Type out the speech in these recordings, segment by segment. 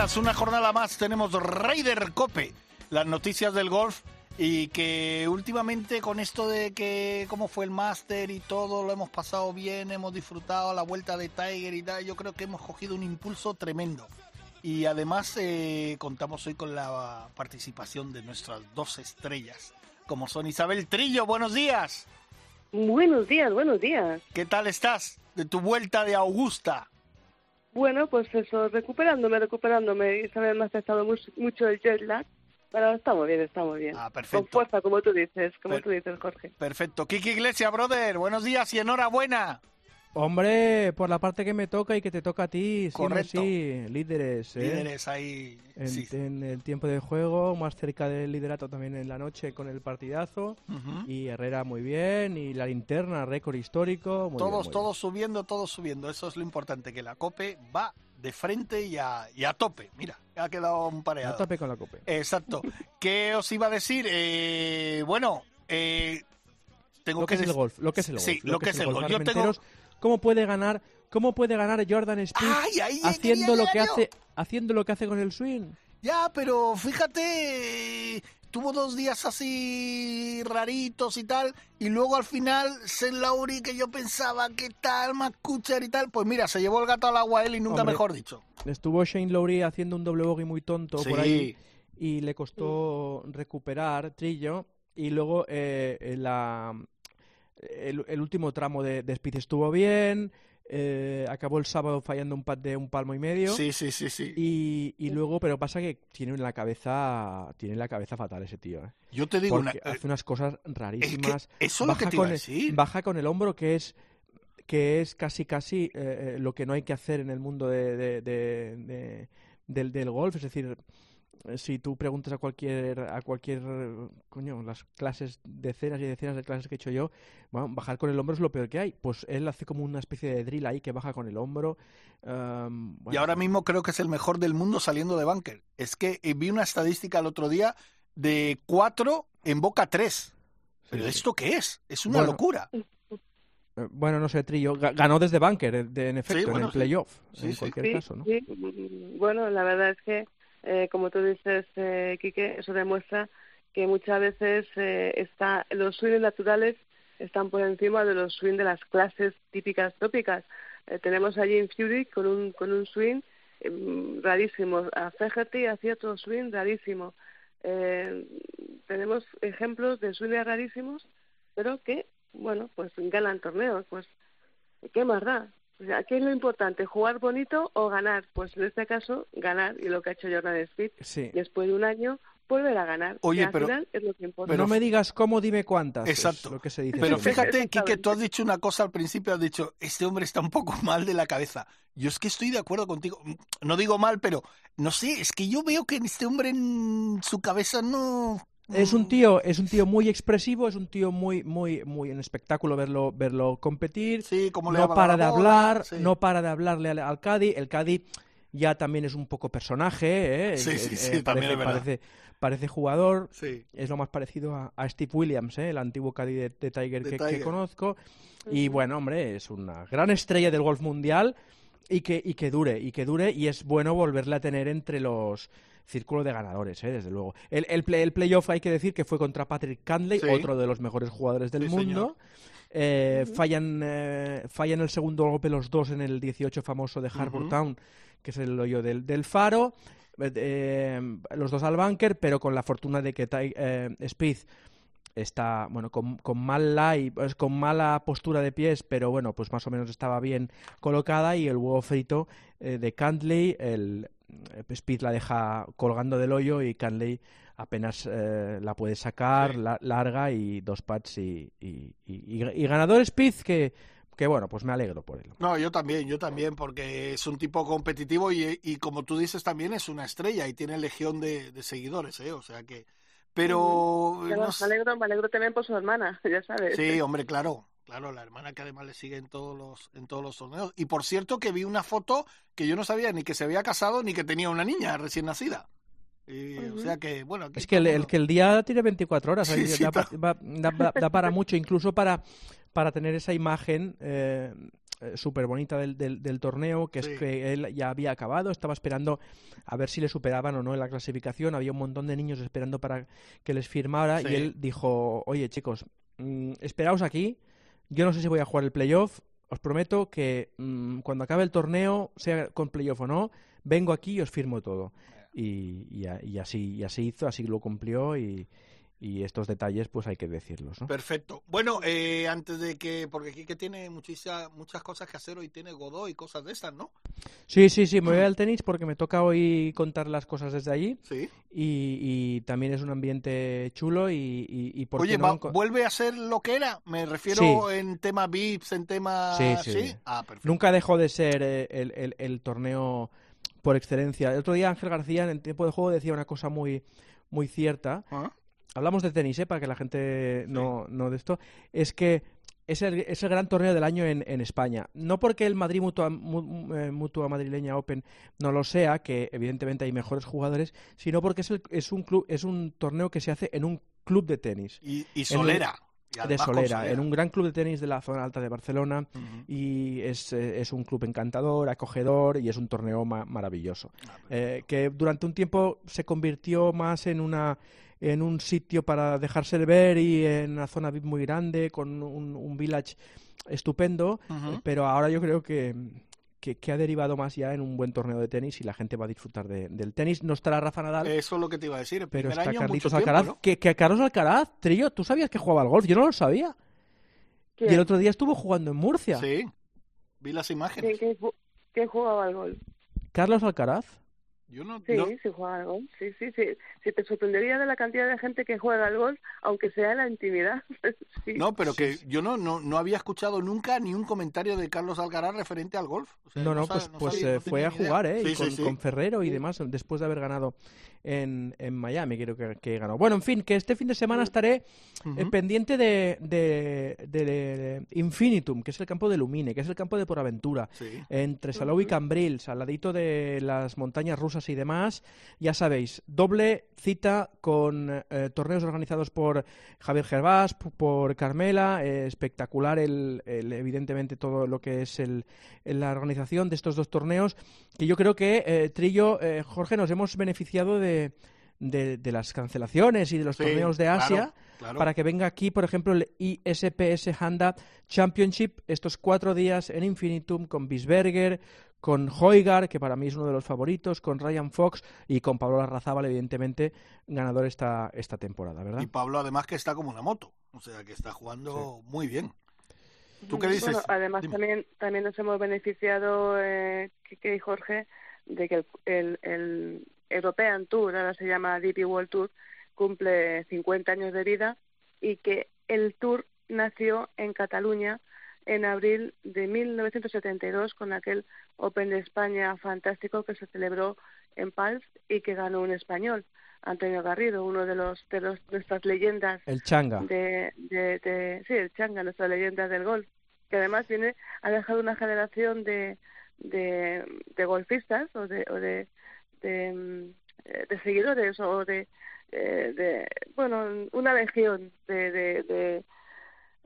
Días. Una jornada más tenemos Raider Cope, las noticias del golf y que últimamente con esto de que cómo fue el máster y todo lo hemos pasado bien, hemos disfrutado la vuelta de Tiger y tal, yo creo que hemos cogido un impulso tremendo. Y además eh, contamos hoy con la participación de nuestras dos estrellas, como son Isabel Trillo. Buenos días. Buenos días, buenos días. ¿Qué tal estás de tu vuelta de Augusta? Bueno, pues eso, recuperándome, recuperándome. Isabel me ha afectado mucho, mucho el jet lag, pero estamos bien, estamos bien. Ah, perfecto. Con fuerza, como tú dices, como Per- tú dices, Jorge. Perfecto. Kiki Iglesia, brother, buenos días y enhorabuena. Hombre, por la parte que me toca y que te toca a ti, sí, Correcto. sí, líderes, ¿eh? Líderes ahí. En, sí. en el tiempo de juego, más cerca del liderato también en la noche con el partidazo. Y Herrera muy bien, y la linterna, récord histórico. muy bien, Todos, bien. todos subiendo, todos subiendo. Eso es lo importante, que la COPE va de frente y a, y a tope. Mira, ha quedado un A pareado. tope con la cope. Exacto. ¿Qué os iba a decir? Eh, bueno, eh, tengo Lo que es el golf, lo que es el golf. Sí, lo que es el golf. Yo tengo... ¿Cómo puede ganar? ¿Cómo puede ganar Jordan Speed ¡Ay, ahí haciendo lo que hace, haciendo lo que hace con el swing? Ya, pero fíjate, tuvo dos días así raritos y tal, y luego al final, Sen Lauri, que yo pensaba que tal, Macucher y tal, pues mira, se llevó el gato al agua él y nunca Hombre, mejor dicho. Estuvo Shane Lowry haciendo un doble bogey muy tonto Sí. por ahí y le costó recuperar Trillo y luego eh, la, el, el último tramo de, de Speed estuvo bien, eh, acabó el sábado fallando un pad de un palmo y medio Sí, sí, sí, sí. y, y luego, pero pasa que tiene la cabeza tiene la cabeza fatal ese tío, ¿eh? Yo te digo una... porque hace unas cosas rarísimas. eso es lo que te iba con a el- decir. baja con el hombro que es que es casi casi eh, eh, lo que no hay que hacer en el mundo de, de- de- de- del, del golf es decir eh, si tú preguntas a cualquier a cualquier eh, coño las clases decenas y decenas de clases que he hecho yo bueno, bajar con el hombro es lo peor que hay pues él hace como una especie de drill ahí que baja con el hombro em, Y ahora mismo creo que es el mejor del mundo saliendo de bunker. Es que eh, vi una estadística el otro día de cuatro en boca tres. ¿Pero sí. esto qué es? Es una Bueno, locura. Eh, bueno no sé Trillo ga- ganó desde bunker eh, de- en efecto bueno, en el playoff Sí, en sí. cualquier Sí, caso no sí. Bueno, la verdad es que, eh, como tú dices, eh, Quique, eso demuestra que muchas veces eh, está, los swings naturales están por encima de los swings de las clases típicas tópicas. Eh, tenemos allí en Fury con un, con un swing eh, rarísimo. A Fegerty hacía otro swing rarísimo. Eh, tenemos ejemplos de swings rarísimos, pero que, bueno, pues ganan torneos. Pues, ¿qué más da? O sea, ¿qué es lo importante? ¿Jugar bonito o ganar? Pues en este caso, ganar, y lo que ha hecho Jordan Speed, sí después de un año, volver a ganar. Oye, pero- final es lo que importa. pero- no me digas cómo, dime cuántas. es Exacto. lo que se dice Pero siempre. fíjate. Quique, tú has dicho una cosa al principio, has dicho, este hombre está un poco mal de la cabeza. Yo es que estoy de acuerdo contigo. No digo mal, pero no sé, es que yo veo que este hombre en su cabeza no... Es un tío, es un tío muy expresivo, es un tío muy, muy, muy en espectáculo verlo, verlo competir. Sí, como no para de hablar, sí. no para de hablarle al, al Cádiz. El Cádiz ya también es un poco personaje, ¿eh? Sí, sí, eh, sí, también parece, es verdad. parece, parece jugador. Sí. Es lo más parecido a, a Steve Williams, ¿eh? el antiguo Cádiz de, de Tiger, De que, conozco. Y bueno, hombre, es una gran estrella del golf mundial y que, y que dure, y que dure, y es bueno volverle a tener entre los círculos de ganadores, ¿eh? desde luego. El, el, play- el playoff hay que decir que fue contra Patrick Cantley, Sí. otro de los mejores jugadores del Sí, mundo. Eh, fallan, eh, fallan el segundo golpe los dos en el 18 famoso de Harbour. Town, que es el hoyo del, del faro. Eh, eh, los dos al bunker, pero con la fortuna de que Ty- eh, Speed está bueno con, con mal lie, pues, con mala postura de pies, pero bueno, pues más o menos estaba bien colocada y el huevo frito eh, de Cantley, el Speed la deja colgando del hoyo y Cantley apenas eh, la puede sacar, Sí. la- larga y dos pads y, y, y- y- y ganador Speed que que bueno, pues me alegro por él. No, yo también, yo también, porque es un tipo competitivo y, y como tú dices también es una estrella y tiene legión de, de seguidores, ¿eh? O sea que... Pero... me, alegro, me alegro también por su hermana, ya sabes. Sí, hombre, claro, claro, la hermana que además le sigue en todos los en todos los torneos. Y por cierto que vi una foto que yo no sabía ni que se había casado ni que tenía una niña recién nacida. O sea que, bueno. Es que el, que el día tiene 24 horas, da, para mucho, incluso para, para tener esa imagen eh, eh súper bonita del, del, torneo, que es que él ya había acabado, estaba esperando a ver si le superaban o no en la clasificación, había un montón de niños esperando para que les firmara y él dijo, oye chicos, mmm, esperaos aquí, yo no sé si voy a jugar el playoff, os prometo que mmm, cuando acabe el torneo, sea con playoff o no, vengo aquí y os firmo todo. Y, y, así, y así hizo, así lo cumplió y, y estos detalles pues hay que decirlos. ¿no? Perfecto. Bueno, eh, antes de que, porque aquí que tiene muchísimas, muchas cosas que hacer, hoy tiene Godó y cosas de esas, ¿no? Sí, sí, sí, me voy al tenis porque me toca hoy contar las cosas desde allí. Sí. Y, y también es un ambiente chulo y, y, por Oye, no... ¿vuelve a ser lo que era? Me refiero en tema VIPs, en tema... Sí, sí. Ah, perfecto. Nunca dejó de ser eh, el, el, el torneo por excelencia. El otro día Ángel García en tiempo de juego decía una cosa muy, muy cierta. ¿Ah? Hablamos de tenis, ¿eh? para que la gente no, no de esto. Es que es el, es el gran torneo del año en, en España. No porque el Madrid Mutua, eh, Mutua Madrileña Open no lo sea, que evidentemente hay mejores jugadores, sino porque es, el, es, un, club, es un torneo que se hace en un club de tenis. Y, y Solera de Solera, en un gran club de tenis de la zona alta de Barcelona uh -huh. y es, eh, es, un club encantador, acogedor y es un torneo ma maravilloso. Ah, eh, que durante un tiempo se convirtió más en una en un sitio para dejarse ver y en una zona muy grande con un, un village estupendo, uh -huh. pero ahora yo creo que que, que, ha derivado más ya en un buen torneo de tenis y la gente va a disfrutar de, del tenis. No estará Rafa Nadal. Eso es lo que te iba a decir. pero está año, Carlitos tiempo, Alcaraz. ¿no? que, que Carlos Alcaraz, Trillo, ¿tú sabías que jugaba al golf? Yo no lo sabía. Y el otro día estuvo jugando en Murcia. Sí, vi las imágenes. ¿Quién, quién jugaba al golf? Carlos Alcaraz. Yo no, sí, no... sí juega al golf. Sí, sí, sí. Si te sorprendería de la cantidad de gente que juega al golf, aunque sea en la intimidad. sí. No, pero que yo no, no, no había escuchado nunca ni un comentario de Carlos Alcaraz referente al golf. O sea, no, no, no pues, sabe, pues sabía, eh, fue a jugar, ¿eh? Sí, y con, sí, sí. con, Ferrero y demás, después de haber ganado en, en Miami, creo que, que, ganó. Bueno, en fin, que este fin de semana estaré uh -huh. eh, pendiente de, de, de, de, Infinitum, que es el campo de Lumine, que es el campo de Por Aventura, sí. entre Salou y Cambrils, al ladito de las montañas rusas y demás. Ya sabéis, doble cita con eh, torneos organizados por Javier Gervás, por Carmela, eh, espectacular el, el, evidentemente todo lo que es el, la organización de estos dos torneos, que yo creo que eh, Trillo, Jorge, nos hemos beneficiado de, de, de, las cancelaciones y de los sí, torneos de Asia claro, claro. para que venga aquí, por ejemplo, el ISPS Handa Championship estos cuatro días en Infinitum con Bisberger, con Hoigar, que para mí es uno de los favoritos, con Ryan Fox y con Pablo Larrazábal, evidentemente, ganador esta, esta temporada, ¿verdad? Y Pablo, además, que está como una moto, o sea, que está jugando sí. muy bien. ¿Tú qué dices? Bueno, además, también, también nos hemos beneficiado, eh, Kike y Jorge, de que el, el, el European Tour, ahora se llama DP World Tour, cumple 50 años de vida y que el Tour nació en Cataluña en abril de 1972 con aquel Open de España fantástico que se celebró en Pals y que ganó un español, Antonio Garrido, uno de los de los nuestras leyendas. El Changa. De, de, de, sí, el Changa, nuestra leyenda del golf, que además viene ha dejado una generación de de, de golfistas o de, o de, de, de seguidores o de, de, bueno una legión de, de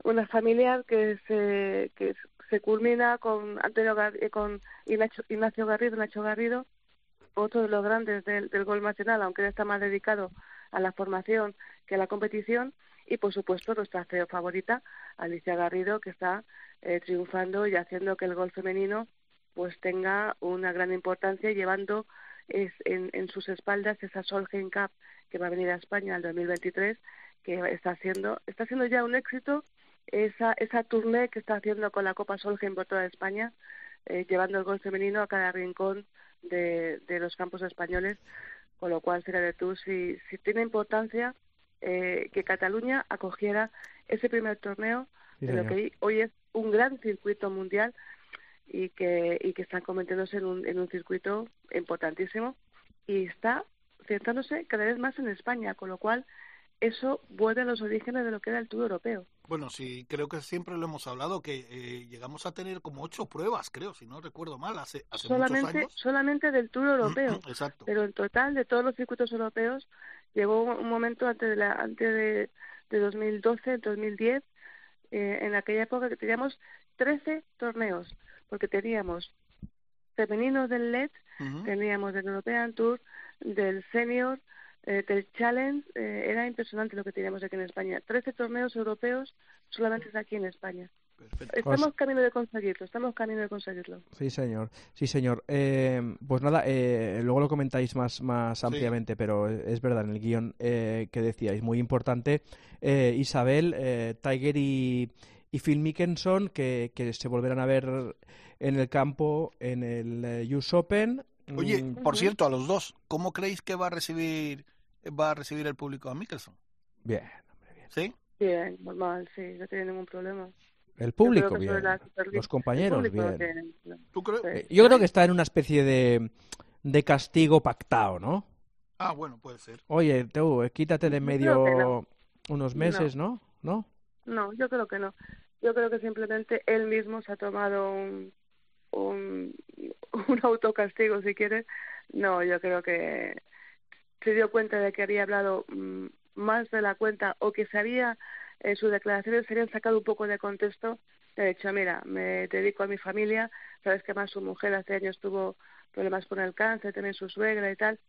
una familiar que se que se culmina con Antonio Gar con Ignacio, Garrido, Nacho Garrido, otro de los grandes del, del gol nacional, aunque él está más dedicado a la formación que a la competición, y por supuesto nuestra CEO favorita, Alicia Garrido, que está eh, triunfando y haciendo que el gol femenino pues tenga una gran importancia llevando es, en, en, sus espaldas esa Solheim Cup que va a venir a España en 2023 que está haciendo está siendo ya un éxito esa esa tournée que está haciendo con la Copa Solheim por toda España eh, llevando el gol femenino a cada rincón de, de los campos españoles con lo cual será de tú si, si tiene importancia eh, que Cataluña acogiera ese primer torneo de lo que hoy es un gran circuito mundial y que, y que están convirtiéndose en un, en un circuito importantísimo y está centrándose cada vez más en España, con lo cual eso vuelve a los orígenes de lo que era el Tour europeo. Bueno, sí, creo que siempre lo hemos hablado, que eh, llegamos a tener como ocho pruebas, creo, si no recuerdo mal, hace, hace solamente, muchos años. Solamente del Tour europeo. Exacto. Pero en total, de todos los circuitos europeos, llegó un momento antes de, la, antes de, de 2012, 2010, eh, en aquella época que teníamos 13 torneos, porque teníamos femeninos del LED, teníamos del European Tour, del Senior, eh, del Challenge, eh, era impresionante lo que teníamos aquí en España. Trece torneos europeos solamente aquí en España. Estamos pues camino de conseguirlo, estamos camino de conseguirlo. Sí, señor. Sí, señor. Eh, pues nada, luego lo comentáis más, más ampliamente, pero es verdad, en el guion que decíais, muy importante, Isabel, Tiger y, y Phil Mickelson, que, que se volverán a ver en el campo en el US Open. Oye, mm. por cierto, a los dos, ¿cómo creéis que va a recibir va a recibir el público a Mickelson. Bien, hombre, bien. ¿Sí? Bien, normal, sí, no tiene ningún problema. El público, bien. Los compañeros, bien. ¿Tú crees? Eh, yo creo que está en una especie de, de castigo pactado, ¿no? Ah, bueno, puede ser. Oye, tú, eh, quítate de medio unos meses, ¿no? ¿no? No, yo creo que no. Yo creo que simplemente él mismo se ha tomado un, un, un autocastigo, si quieres. No, yo creo que se dio cuenta de que había hablado mm, más de la cuenta o que se había, eh, sus declaraciones se habían sacado un poco de contexto, de hecho, mira, me dedico a mi familia, sabes que más su mujer hace años tuvo problemas con el cáncer, también su suegra y tal,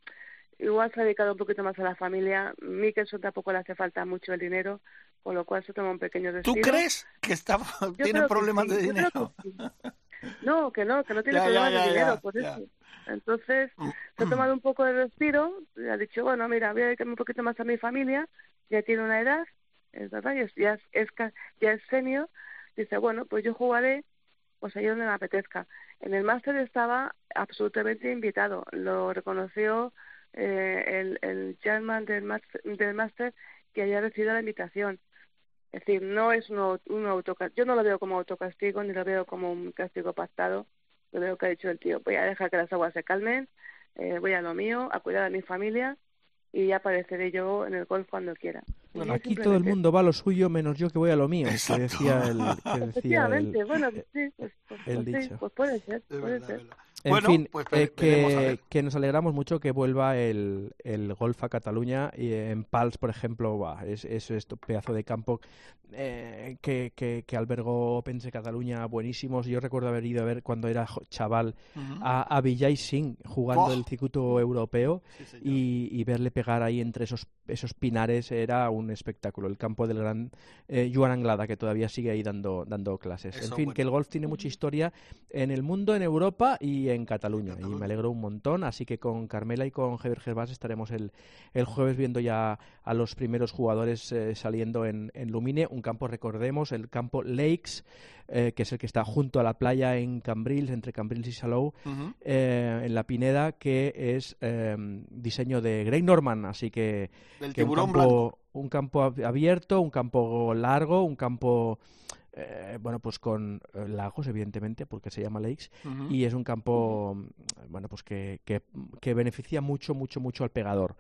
igual se ha dedicado un poquito más a la familia, Mikkelson tampoco le hace falta mucho el dinero, con lo cual se toma un pequeño respiro. ¿Tú crees que está, tiene problemas de dinero? No, que no, que no tiene problemas de dinero, por eso. Entonces, mm, se ha mm. tomado un poco de respiro y ha dicho, bueno, mira, voy a dedicarme un poquito más a mi familia, ya tiene una edad, es verdad, ya es, ya es, ya es senior, dice, bueno, pues yo jugaré pues ahí donde me apetezca. En el máster estaba absolutamente invitado, lo reconoció eh, el, el chairman del máster, del máster que haya recibido la invitación. Es decir, no es un, un autocastigo, yo no lo veo como autocastigo ni lo veo como un castigo pactado, lo veo que ha dicho el tío, voy a dejar que las aguas se calmen, eh, voy a lo mío, a cuidar a mi familia y ya apareceré yo en el golf cuando quiera. Bueno, aquí todo el mundo va a lo suyo menos yo que voy a lo mío, que decía el, que decía el, bueno, sí, pues, pues, pues, dicho. pues puede ser, puede ser. En fin, pues, eh, que, que, nos alegramos mucho que vuelva el, el golf a Cataluña y en Pals, por ejemplo, es, es esto pedazo de campo eh, que, que, que, albergó Pense Cataluña buenísimos. Yo recuerdo haber ido a ver cuando era chaval a, a Vijay Singh jugando el circuito europeo y, y, verle pegar ahí entre esos, esos pinares era un espectáculo. El campo del gran eh, Joan Anglada, que todavía sigue ahí dando, dando clases. en fin, que el golf tiene mucha historia en el mundo, en Europa y en Cataluña. Y me alegro un montón. Así que con Carmela y con Javier Gervás estaremos el, el jueves viendo ya a los primeros jugadores eh, saliendo en, en Lumine un campo, recordemos, el campo Lakes, eh, que es el que está junto a la playa en Cambrils, entre Cambrils y Salou, eh, en la Pineda, que es em, diseño de Grey Norman, así que, un, campo, un campo abierto, un campo largo, un campo... Eh, bueno, pues con lagos, evidentemente, porque se llama Lakes, y es un campo, bueno, pues que, que, que, beneficia mucho, mucho, mucho al pegador.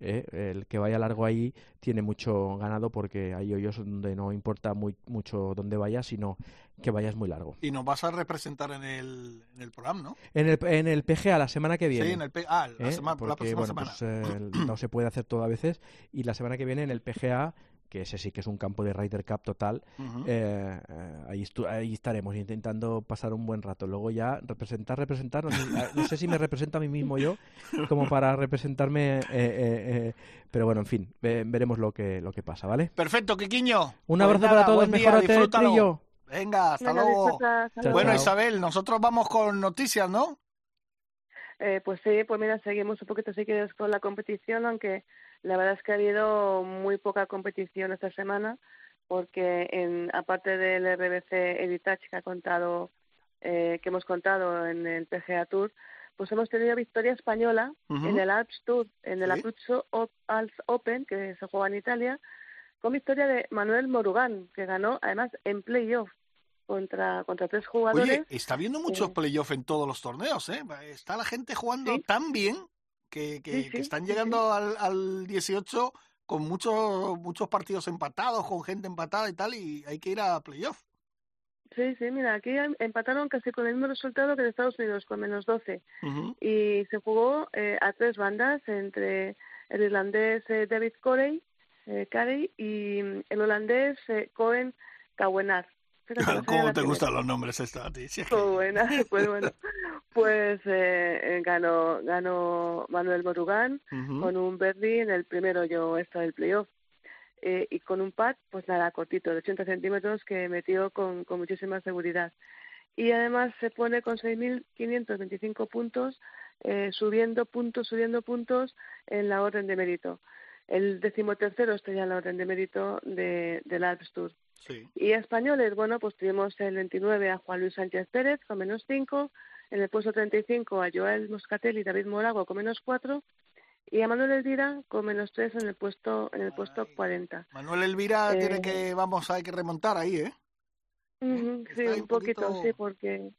¿eh? el que vaya largo ahí tiene mucho ganado porque hay hoyos donde no importa muy, mucho dónde vayas, sino que vayas muy largo. Y nos vas a representar en el, en el programa, ¿no? En el, en el PGA la semana que viene. Sí, en el ah, la, ¿Eh? semana, la próxima semana. Pues, eh, no se puede hacer todo a veces y la semana que viene en el PGA que ese sí que es un campo de Ryder Cup total, eh, eh, ahí, ahí, estaremos intentando pasar un buen rato. Luego ya representar, representar, no sé, si me represento a mí mismo yo como para representarme, eh, pero bueno, en fin, veremos lo que, lo que pasa, ¿vale? Perfecto, Quiquiño. Un abrazo pues para todos, mejor Trillo. Venga, hasta luego. bueno, Isabel, nosotros vamos con noticias, ¿no? pues sí, pues mira, seguimos un poquito si quieres con la competición, aunque la verdad es que ha habido muy poca competición esta semana porque en, aparte del RBC Editach que ha contado eh, que hemos contado en el PGA Tour, pues hemos tenido victoria española en el Alps Tour, en el Abruzzo Alps Open que se juega en Italia. con victoria de Manuel Morugán, que ganó además en playoff contra, contra tres jugadores. Oye, está viendo muchos Eh, playoff en todos los torneos, ¿eh? Está la gente jugando Sí. tan bien que, que, Sí, que sí, están sí, llegando al, al 18 con muchos muchos partidos empatados, con gente empatada y tal, y hay que ir a playoff. Sí, sí, mira, aquí em- empataron casi con el mismo resultado que en Estados Unidos, con menos 12. Ujú. Y se jugó eh, a tres bandas entre el irlandés eh, David Corey, eh, Carey y mm, el holandés eh, Cohen Kawenar. Fíjate, sabía ¿Cómo te gustan los nombres estos a ti? Si es que- Cohen, pues bueno, pues eh, eh, ganó, ganó Manuel Morugán con un birdie en el primero yo extra del playoff. Eh, y con un pad, pues nada, cortito, de 80 centímetros, que metió con, con muchísima seguridad. Y además se pone con 6.525 puntos, eh, subiendo puntos, subiendo puntos en la orden de mérito. El decimotercero está ya en la orden de mérito de, del Alps Tour. Sí. Y españoles, bueno, pues tuvimos el 29 a Juan Luis Sánchez Pérez con menos 5, en el puesto 35 a Joel Moscatel y David Morago con menos 4 y a Manuel Elvira con menos 3 en el puesto en el puesto Ay. 40. Manuel Elvira tiene Eh, que, vamos, hay que remontar ahí, ¿eh? Está sí, un un poquito, poquito- sí, porque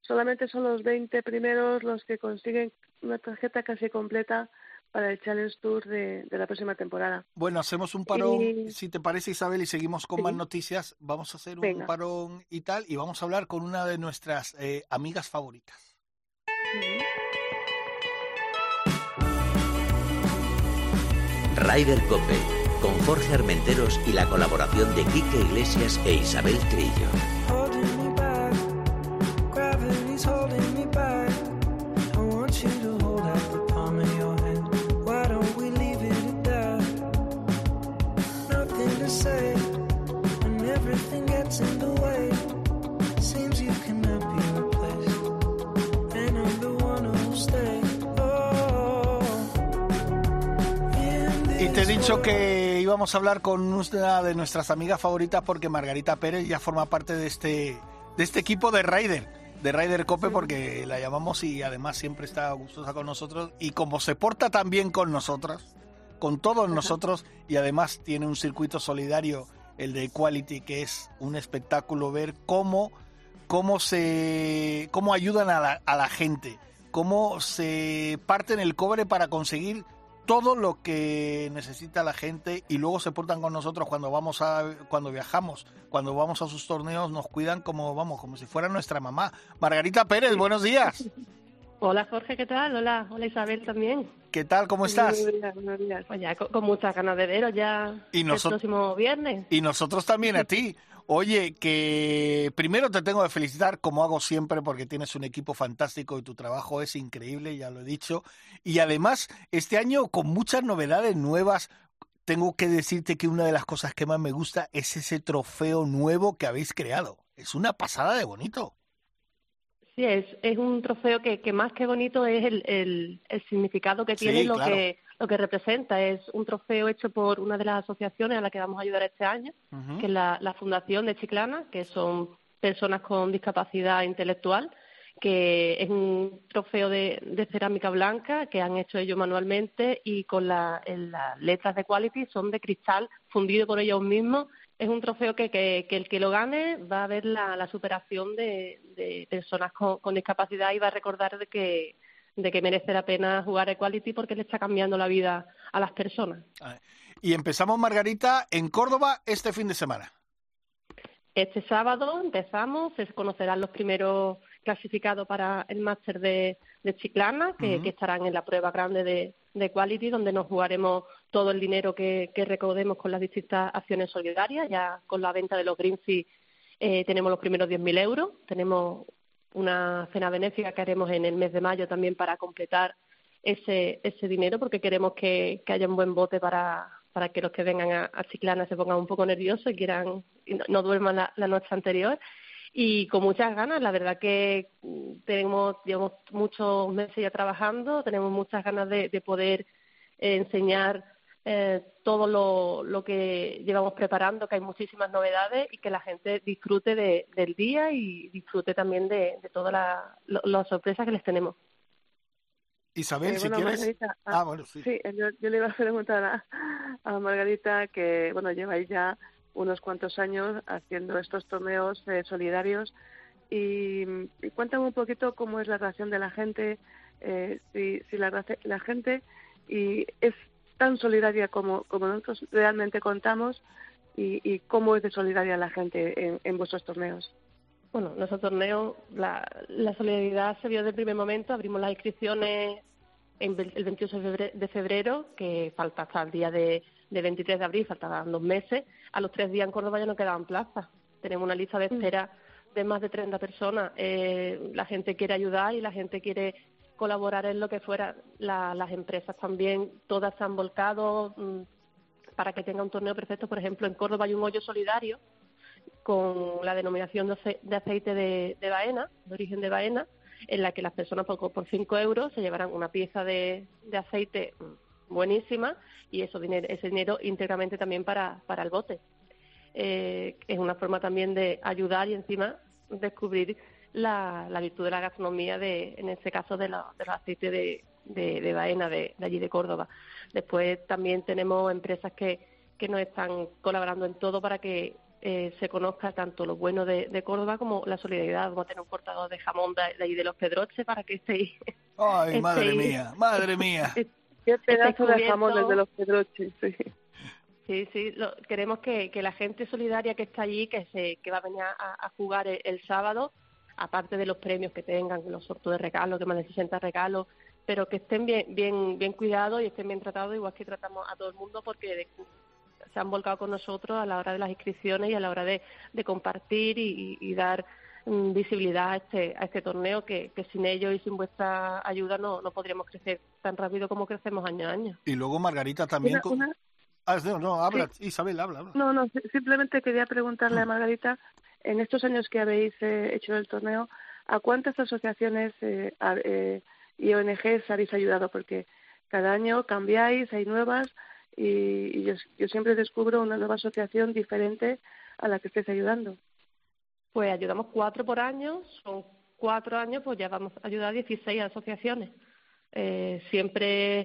solamente son los 20 primeros los que consiguen una tarjeta casi completa para el Challenge Tour de, de la próxima temporada. Bueno, hacemos un parón, Y- si te parece Isabel, y seguimos con Sí. más noticias. Vamos a hacer un parón y tal, y vamos a hablar con una de nuestras eh, amigas favoritas. Ujú. Ryder Cope, con Jorge Armenteros y la colaboración de Quique Iglesias e Isabel Trillo. Dicho que íbamos a hablar con una de nuestras amigas favoritas porque Margarita Pérez ya forma parte de este, de este equipo de Ryder, de Ryder Cope porque la llamamos y además siempre está gustosa con nosotros. Y como se porta tan bien con nosotros, con todos nosotros y además tiene un circuito solidario, el de Equality, que es un espectáculo ver cómo, cómo, se, cómo ayudan a la, a la gente, cómo se parten el cobre para conseguir todo lo que necesita la gente y luego se portan con nosotros cuando vamos a cuando viajamos, cuando vamos a sus torneos nos cuidan como vamos, como si fuera nuestra mamá. Margarita Pérez, buenos días. Hola Jorge, ¿qué tal? Hola, hola Isabel también. ¿Qué tal? ¿Cómo estás? Buenos días, buenos días. Pues ya con, con muchas ganas de veros ya Y el próximo viernes. Y nosotros también a ti. Oye, que primero te tengo que felicitar, como hago siempre, porque tienes un equipo fantástico y tu trabajo es increíble, ya lo he dicho. Y además, este año con muchas novedades nuevas, tengo que decirte que una de las cosas que más me gusta es ese trofeo nuevo que habéis creado. Es una pasada de bonito. Sí, es, es un trofeo que, que más que bonito es el, el, el significado que Sí, tiene y lo claro. que lo que representa. Es un trofeo hecho por una de las asociaciones a las que vamos a ayudar este año, que es la, la Fundación de Chiclana, que son personas con discapacidad intelectual, que es un trofeo de, de cerámica blanca que han hecho ellos manualmente y con la, en las letras de quality son de cristal fundido por ellos mismos. Es un trofeo que, que, que el que lo gane va a ver la, la superación de, de personas con, con discapacidad y va a recordar de que, de que merece la pena jugar Equality porque le está cambiando la vida a las personas. Y empezamos, Margarita, en Córdoba este fin de semana. Este sábado empezamos, se conocerán los primeros clasificados para el máster de, de Chiclana, que, estarán en la prueba grande de, de Quality, donde nos jugaremos todo el dinero que, que recaudemos con las distintas acciones solidarias. Ya con la venta de los Green Fee, eh, tenemos los primeros 10.000 euros. Tenemos una cena benéfica que haremos en el mes de mayo también para completar ese, ese dinero, porque queremos que, que haya un buen bote para, para que los que vengan a, a Chiclana se pongan un poco nerviosos y quieran y no, no duerman la, la noche anterior. Y con muchas ganas, la verdad que mm, tenemos, llevamos muchos meses ya trabajando, tenemos muchas ganas de, de poder eh, enseñar eh, todo lo, lo que llevamos preparando, que hay muchísimas novedades y que la gente disfrute de, del día y disfrute también de, de todas la- las sorpresas que les tenemos. Isabel, Eh, si quieres. Margarita, Ah, bueno, sí. Sí, eh, yo, yo le iba a preguntar a, a Margarita que, bueno, lleváis ya unos cuantos años haciendo estos torneos eh, solidarios y, cuéntame un poquito cómo es la reacción de la gente, eh, si, si la, gente y es tan solidaria como, como nosotros realmente contamos y, y cómo es de solidaria la gente en, en vuestros torneos. Bueno, nuestro torneo, la, la solidaridad se vio desde el primer momento. Abrimos las inscripciones en el 28 de febre- de febrero, que falta hasta el día de, de 23 de abril, faltaban dos meses. A los tres días en Córdoba ya no quedaban plazas. Tenemos una lista de espera de más de 30 personas. Eh, la gente quiere ayudar y la gente quiere colaborar en lo que fuera. La- las empresas también, todas se han volcado mm, para que tenga un torneo perfecto. Por ejemplo, en Córdoba hay un hoyo solidario con la denominación de ace- de aceite de, de baena, de origen de baena, en la que las personas por, por 5 euros se llevarán una pieza de, de aceite mm, buenísima y eso dinero, ese dinero íntegramente también para, para el bote. Eh, es una forma también de ayudar y encima descubrir la, la virtud de la gastronomía, de, en este caso de, la- de los aceites de, de, de baena de, de allí de Córdoba. Después también tenemos empresas que, que nos están colaborando en todo para que eh, se conozca tanto lo bueno de, de Córdoba como la solidaridad. Vamos a tener un portador de jamón de, allí de los Pedroches para que estéis. Ay, madre Este- mía, madre mía. Qué pedazo de jamones de los pedroches. Sí. Sí, sí, lo- queremos que, que la gente solidaria que está allí, que se que va a venir a, a jugar el, el sábado, aparte de los premios que tengan, los sorteos de regalos, que más de 60 regalos, pero que estén bien bien bien cuidados y estén bien tratados, igual que tratamos a todo el mundo, porque de- se han volcado con nosotros a la hora de las inscripciones y a la hora de, de compartir y, y- y dar visibilidad a este, a este torneo, que, que sin ellos y sin vuestra ayuda no, no podríamos crecer tan rápido como crecemos año a año. Y luego Margarita también. Una- con- una- Ah, no, no, habla, Isabel, habla, habla. No, no, si- simplemente quería preguntarle Mm. a Margarita, en estos años que habéis eh, hecho el torneo, ¿a cuántas asociaciones eh, a- eh, y ONGs habéis ayudado? Porque cada año cambiáis, hay nuevas, y, y yo, yo siempre descubro una nueva asociación diferente a la que estés ayudando. Pues ayudamos cuatro por año, son cuatro años, pues ya vamos a ayudar a 16 asociaciones. Eh, siempre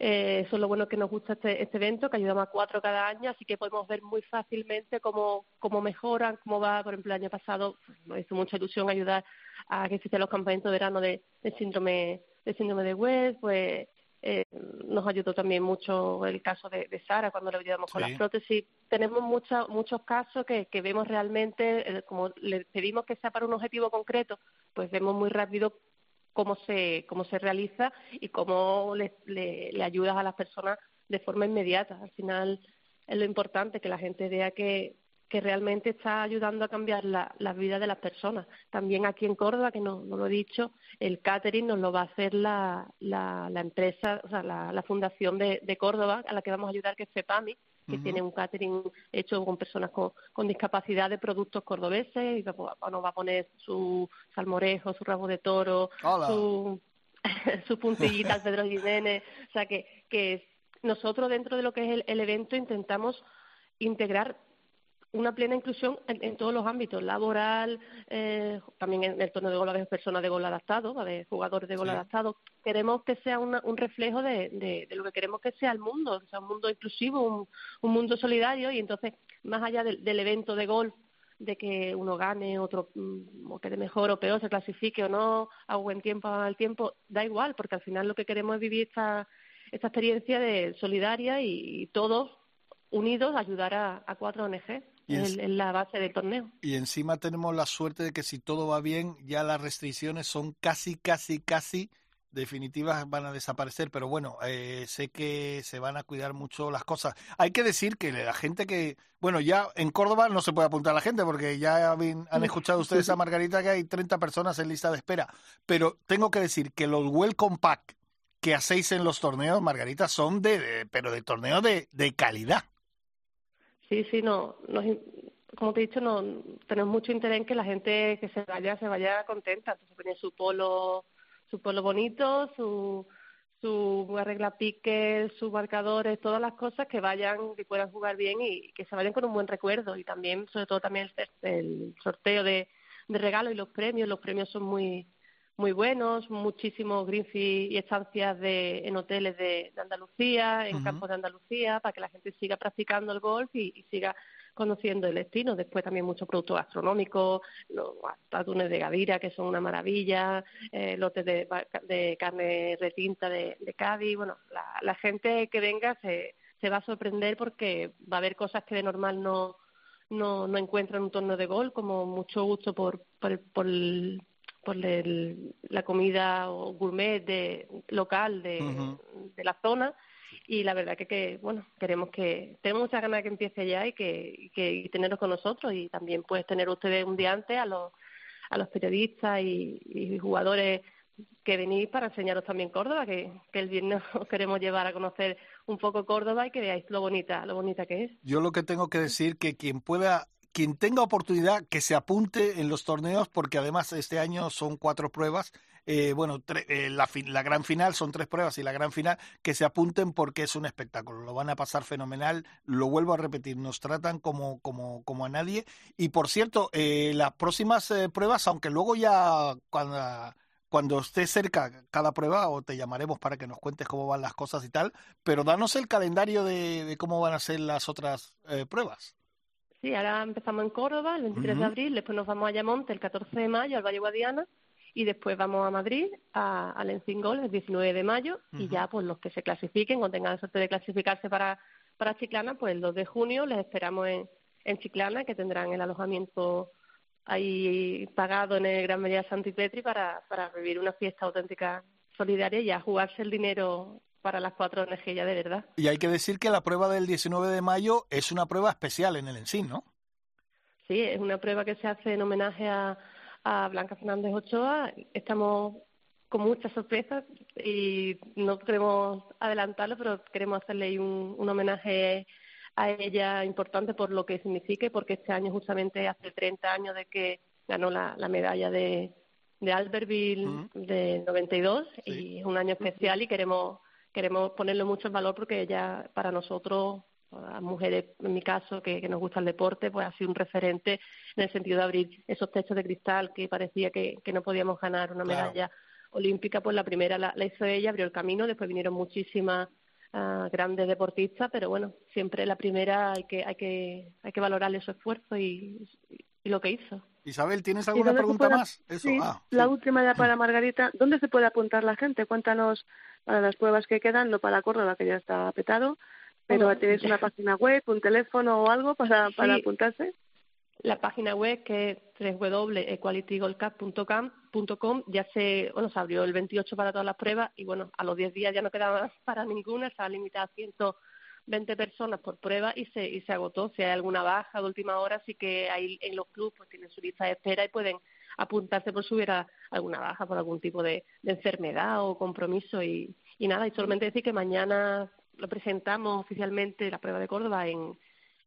eh, eso es lo bueno que nos gusta este, este evento, que ayudamos a cuatro cada año, así que podemos ver muy fácilmente cómo, cómo mejoran, cómo va, por ejemplo, el año pasado pues, nos hizo mucha ilusión ayudar a que existan los campamentos de verano de, de síndrome de síndrome de West, pues eh, nos ayudó también mucho el caso de, de Sara cuando le ayudamos con las prótesis. Tenemos mucha- muchos casos que, que vemos realmente, eh, como le pedimos que sea para un objetivo concreto, pues vemos muy rápido cómo se, cómo se realiza y cómo le, le, le ayudas a las personas de forma inmediata. Al final es lo importante que la gente vea que, que realmente está ayudando a cambiar la, la vida de las personas. También aquí en Córdoba, que no, no lo he dicho, el catering nos lo va a hacer la, la, la empresa, o sea, la, la fundación de, de Córdoba, a la que vamos a ayudar, que es FEPAMI, que tiene un catering hecho con personas con, con discapacidad de productos cordobeses, y va- nos va a poner su salmorejo, su rabo de toro, Hola. su, su puntillita al Pedro Jiménez. O sea, que, que nosotros dentro de lo que es el, el evento intentamos integrar una plena inclusión en, en todos los ámbitos, laboral, eh, también en el torneo de gol a haber personas de gol adaptado, a haber jugadores de gol Sí. adaptado. Queremos que sea una- un reflejo de, de- de lo que queremos que sea el mundo, que sea un mundo inclusivo, un, un mundo solidario y entonces, más allá del, del evento de golf, de que uno gane, otro mm, o quede mejor o peor, se clasifique o no, a buen tiempo, a mal tiempo, da igual, porque al final lo que queremos es vivir esta, esta experiencia de solidaria y, todos unidos ayudar a, a cuatro ONG. Es- la base del torneo. Y encima tenemos la suerte de que si todo va bien, ya las restricciones son casi, casi, casi definitivas, van a desaparecer. Pero bueno, eh, sé que se van a cuidar mucho las cosas. Hay que decir que la gente que, bueno, ya en Córdoba no se puede apuntar a la gente porque ya han escuchado ustedes a Margarita que hay 30 personas en lista de espera. Pero tengo que decir que los Welcome Pack que hacéis en los torneos, Margarita, son de, de- pero de torneos de, de calidad. Sí, sí, no, nos, como te he dicho, no, tenemos mucho interés en que la gente que se vaya, se vaya contenta. Entonces poner su polo, su polo bonito, su, su arregla piques, sus marcadores, todas las cosas que vayan, que puedan jugar bien y que se vayan con un buen recuerdo. Y también, sobre todo también el, el sorteo de, de regalos y los premios. Los premios son muy muy buenos, muchísimos greenfield y estancias de, en hoteles de, de Andalucía, en campos de Andalucía, para que la gente siga practicando el golf y, y siga conociendo el destino. Después también muchos productos gastronómicos, los atunes de Gadira, que son una maravilla, eh, lotes de, de carne retinta de, de Cádiz. Bueno, la, la gente que venga se, se va a sorprender porque va a haber cosas que de normal no, no, no encuentra en un torneo de gol, como mucho gusto por, por, por, el- por el- la comida o gourmet de, local de, de la zona. Y la verdad que, que, bueno, queremos que, tenemos muchas ganas de que empiece ya y que, que y tenerlos con nosotros y también pues tener ustedes un día antes a los, a los periodistas y, y jugadores que venís para enseñaros también Córdoba, que, que el viernes os queremos llevar a conocer un poco Córdoba y que veáis lo bonita, lo bonita que es. Yo lo que tengo que decir que quien pueda, quien tenga oportunidad, que se apunte en los torneos, porque además este año son cuatro pruebas. eh, bueno, eh, la, la gran final son tres pruebas y la gran final, que se apunten porque es un espectáculo. Lo van a pasar fenomenal. Lo vuelvo a repetir, nos tratan como, como, como a nadie. Y por cierto, eh, las próximas eh, pruebas, aunque luego ya cuando, cuando esté cerca cada prueba, o te llamaremos para que nos cuentes cómo van las cosas y tal, pero danos el calendario de, cómo van a ser las otras pruebas. Sí, ahora empezamos en Córdoba el 23 de abril, después nos vamos a Ayamonte el 14 de mayo al Valle Guadiana y después vamos a Madrid, a, al Encingol el 19 de mayo y ya pues los que se clasifiquen o tengan la suerte de clasificarse para, para Chiclana, pues el 2 de junio les esperamos en, en Chiclana que tendrán el alojamiento ahí pagado en el Gran María Santi Petri para, para vivir una fiesta auténtica solidaria y a jugarse el dinero para las cuatro ONG ya de verdad. Y hay que decir que la prueba del 19 de mayo es una prueba especial en el Ensin, ¿no? Sí, es una prueba que se hace en homenaje a, a Blanca Fernández Ochoa. Estamos con muchas sorpresas y no queremos adelantarlo, pero queremos hacerle un, un homenaje a ella importante por lo que significa y porque este año justamente hace 30 años de que ganó la, la medalla de, de Albertville Ujú. de 92 Sí. y es un año especial y queremos queremos ponerle mucho en valor porque ella para nosotros a mujeres en mi caso que, que nos gusta el deporte pues ha sido un referente en el sentido de abrir esos techos de cristal que parecía que, que no podíamos ganar una Claro. medalla olímpica pues la primera la, la hizo ella abrió el camino después vinieron muchísimas ah, grandes deportistas pero bueno siempre la primera hay que hay que hay que valorarle su esfuerzo y, y lo que hizo Isabel, ¿tienes ¿Y alguna pregunta puede- más? Eso, sí, ah, la última ya para Margarita. ¿Dónde se puede apuntar la gente? Cuéntanos para las pruebas que quedan, no para Córdoba, que ya está petado, pero Bueno, ¿tienes una página web, un teléfono o algo para, para Sí. apuntarse? la página web que es www.equalitygoldcup.com ya se, bueno, se abrió el 28 para todas las pruebas y bueno, a los 10 días ya no quedaba más para ninguna, estaba limitada a 120 personas por prueba y se, y se agotó. Si hay alguna baja de última hora, sí que hay en los clubes pues tienen su lista de espera y pueden apuntarse por si hubiera alguna baja por algún tipo de, de enfermedad o compromiso y, y nada, y solamente decir que mañana lo presentamos oficialmente la prueba de Córdoba en,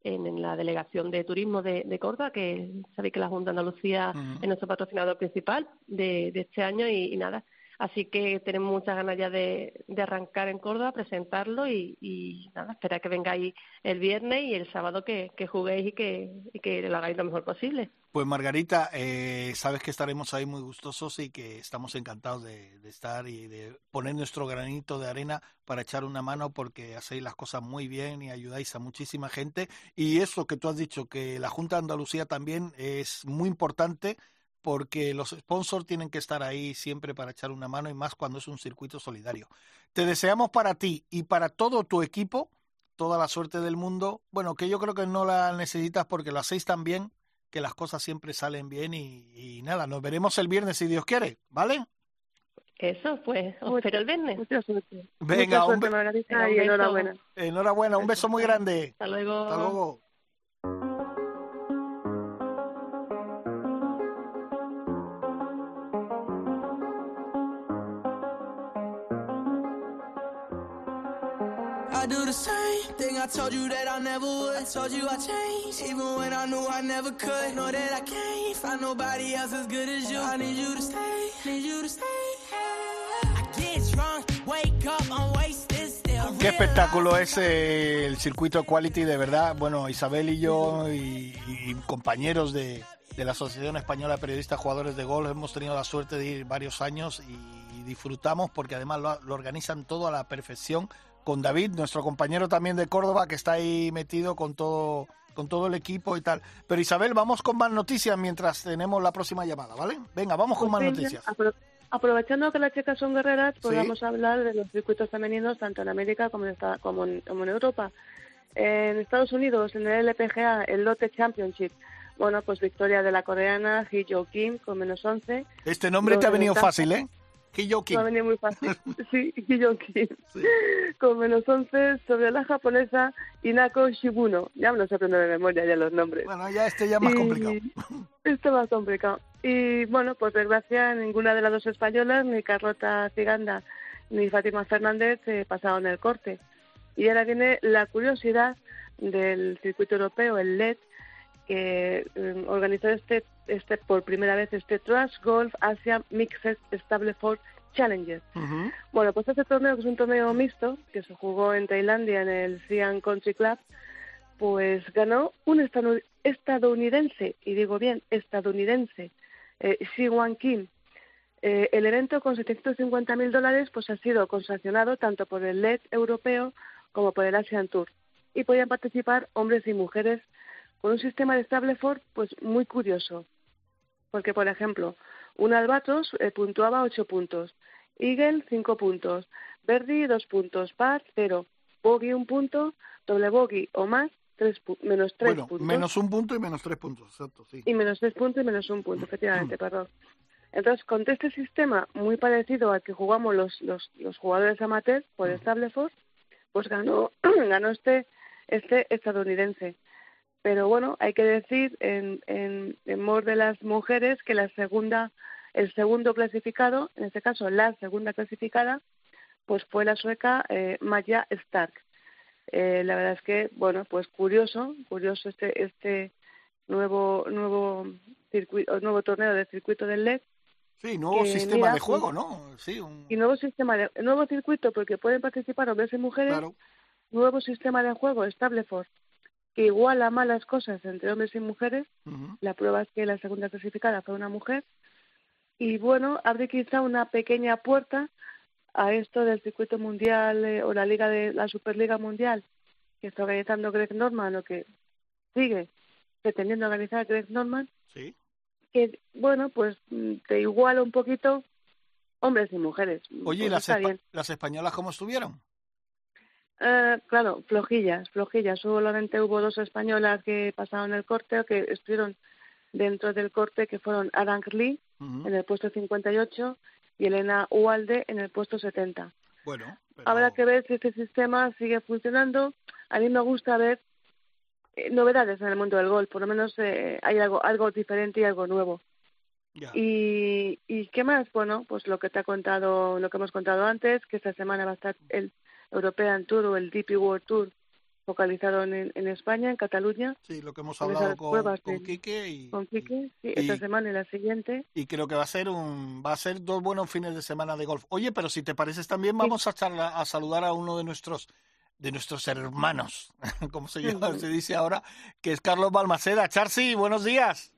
en, en la delegación de turismo de, de Córdoba, que sabéis que la Junta de Andalucía es nuestro patrocinador principal de, de este año y, y nada. Así que tenemos muchas ganas ya de, arrancar en Córdoba, presentarlo y, nada, esperar que vengáis el viernes y el sábado que, que juguéis y que, y que lo hagáis lo mejor posible. Pues Margarita, eh, sabes que estaremos ahí muy gustosos y que estamos encantados de, de estar y de poner nuestro granito de arena para echar una mano porque hacéis las cosas muy bien y ayudáis a muchísima gente. Y eso que tú has dicho, que la Junta de Andalucía también es muy importante porque los sponsors tienen que estar ahí siempre para echar una mano y más cuando es un circuito solidario. Te deseamos para ti y para todo tu equipo toda la suerte del mundo. Bueno, que yo creo que no la necesitas porque lo hacéis tan bien que las cosas siempre salen bien y, y nada, nos veremos el viernes si Dios quiere, ¿vale? Eso, pues, os espero el viernes. Mucha suerte. Venga, Mucha un suerte, be- Margarita, Venga, un beso. enhorabuena. enhorabuena, un beso muy grande. Hasta luego. Hasta luego. Told you that I never would. I told you I changed, even when I knew I never could. Know that I can't find nobody else as good as you. I need you to stay. Qué espectáculo es eh, el circuito Quality, de verdad. Bueno, Isabel y yo y, compañeros de, de la Asociación Española de Periodistas Jugadores de Golf. Hemos tenido la suerte de ir varios años y disfrutamos porque además lo organizan todo a la perfección con David, nuestro compañero también de Córdoba, que está ahí metido con todo con todo el equipo y tal. Pero Isabel, vamos con más noticias mientras tenemos la próxima llamada, ¿vale? Venga, vamos con más Pues sí, noticias. apro- aprovechando que las chicas son guerreras, Sí. a hablar de los circuitos femeninos tanto en América como en, esta- como en, como en Europa. En Estados Unidos, en el LPGA, el Lotte Championship, bueno, pues victoria de la coreana Hee Jo Kim con menos 11. Este nombre te ha venido fácil, ¿eh? Hiyo Kim. Va a venir muy fácil. Sí, Kim. Sí. Con menos 11 sobre la japonesa Inako Shibuno. Ya me los aprendo de memoria ya los nombres. Bueno, ya este ya más Y- complicado. Esto más complicado. Y bueno, pues desgracia, ninguna de las dos españolas, ni Carlota Ciganda ni Fátima Fernández, eh, pasaron el corte. Y ahora viene la curiosidad del circuito europeo, el LED, que eh, organizó este, este por primera vez este Trust Golf Asia Mixed Stable Ford Challenger. Ujú. Bueno, pues este torneo, que es un torneo mixto, que se jugó en Tailandia en el Siam Country Club, pues ganó un estadounidense, y digo bien, estadounidense, eh, Xi Wan Kim. Eh, el evento con 750 mil dólares pues ha sido consancionado tanto por el LED europeo como por el Asian Tour. Y podían participar hombres y mujeres con un sistema de Stableford pues muy curioso. Porque, por ejemplo, un Albatros eh, puntuaba 8 puntos, Eagle 5 puntos, Verdi 2 puntos, Par 0, Bogey 1 punto, doble Bogey o más tres pu- menos 3 Bueno, puntos menos un punto y menos tres puntos, exacto, sí. y menos tres puntos y menos un punto, efectivamente, perdón. Entonces, con este sistema muy parecido al que jugamos los, los, los jugadores amateurs por Stableford, pues ganó, ganó este, este estadounidense. Pero bueno, hay que decir en, en, en mor de las mujeres que la segunda, el segundo clasificado, en este caso la segunda clasificada, pues fue la sueca eh, Maja Stark. Eh, la verdad es que, bueno, pues curioso, curioso este, este nuevo, nuevo circuito, nuevo torneo de circuito del LED Sí, nuevo sistema mira, de juego, ¿no? Sí, un... y nuevo sistema de, nuevo circuito porque pueden participar hombres y mujeres, claro. nuevo sistema de juego Stableford que iguala malas cosas entre hombres y mujeres. La prueba es que la segunda clasificada fue una mujer. Y bueno, abre quizá una pequeña puerta a esto del circuito mundial eh, o la liga de la Superliga Mundial que está organizando Greg Norman o que sigue pretendiendo organizar Greg Norman, Sí. que bueno, pues mm, te iguala un poquito hombres y mujeres. Oye, ¿y Pues las, está espa- bien. las españolas cómo estuvieron? Eh, claro, flojillas, flojillas. Solamente hubo dos españolas que pasaron el corte o que estuvieron dentro del corte, que fueron Arang Lee en el puesto 58 y Elena Ualde en el puesto 70. Bueno, pero- Habrá que ver si este sistema sigue funcionando. A mí me gusta ver eh, novedades en el mundo del golf, por lo menos eh, hay algo, algo diferente y algo nuevo. Y, ¿Y qué más? Bueno, pues lo que te ha contado, lo que hemos contado antes, que esta semana va a estar el European Tour o el DP World Tour focalizado en, en España, en Cataluña, Sí, lo que hemos con hablado con, pruebas con de- Quique y, con Quique, sí, y- esta semana y la siguiente. y creo que va a ser un va a ser dos buenos fines de semana de golf. Oye, pero si te pareces también vamos a charla- a saludar a uno de nuestros de nuestros hermanos, como se llama, se dice ahora, que es Carlos Balmaceda. Charsi, buenos días.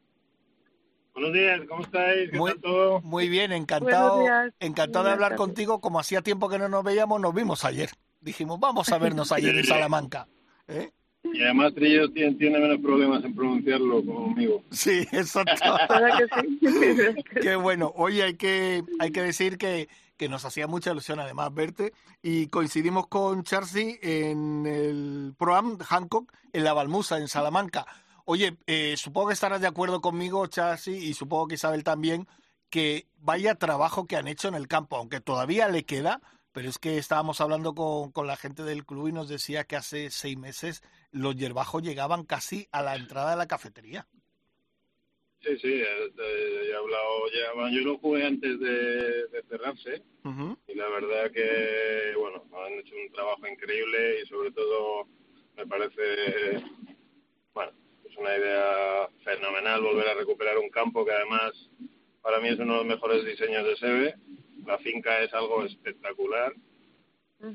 Buenos días, ¿cómo estáis? ¿Qué Muy- tal todo? Muy bien, encantado, días. encantado de hablar contigo. Como hacía tiempo que no nos veíamos, nos vimos ayer. Dijimos, vamos a vernos ayer en Salamanca. ¿Eh? Y además Trillo tiene, tiene menos problemas en pronunciarlo conmigo. Sí, exacto. Qué bueno. Oye, hay que, hay que decir que, que nos hacía mucha ilusión además verte y coincidimos con Charcy en el Proam Hancock en la Balmusa, en Salamanca. Oye, eh, supongo que estarás de acuerdo conmigo, Charcy, y supongo que Isabel también, que vaya trabajo que han hecho en el campo, aunque todavía le queda, pero es que estábamos hablando con, con la gente del club y nos decía que hace seis meses los hierbajos llegaban casi a la entrada de la cafetería. Sí, sí, eh, eh, ya he hablado, ya, yo lo jugué antes de, de cerrarse y la verdad que, bueno, han hecho un trabajo increíble y sobre todo me parece, bueno, es una idea fenomenal volver a recuperar un campo que además para mí es uno de los mejores diseños de SEBE. La finca es algo espectacular,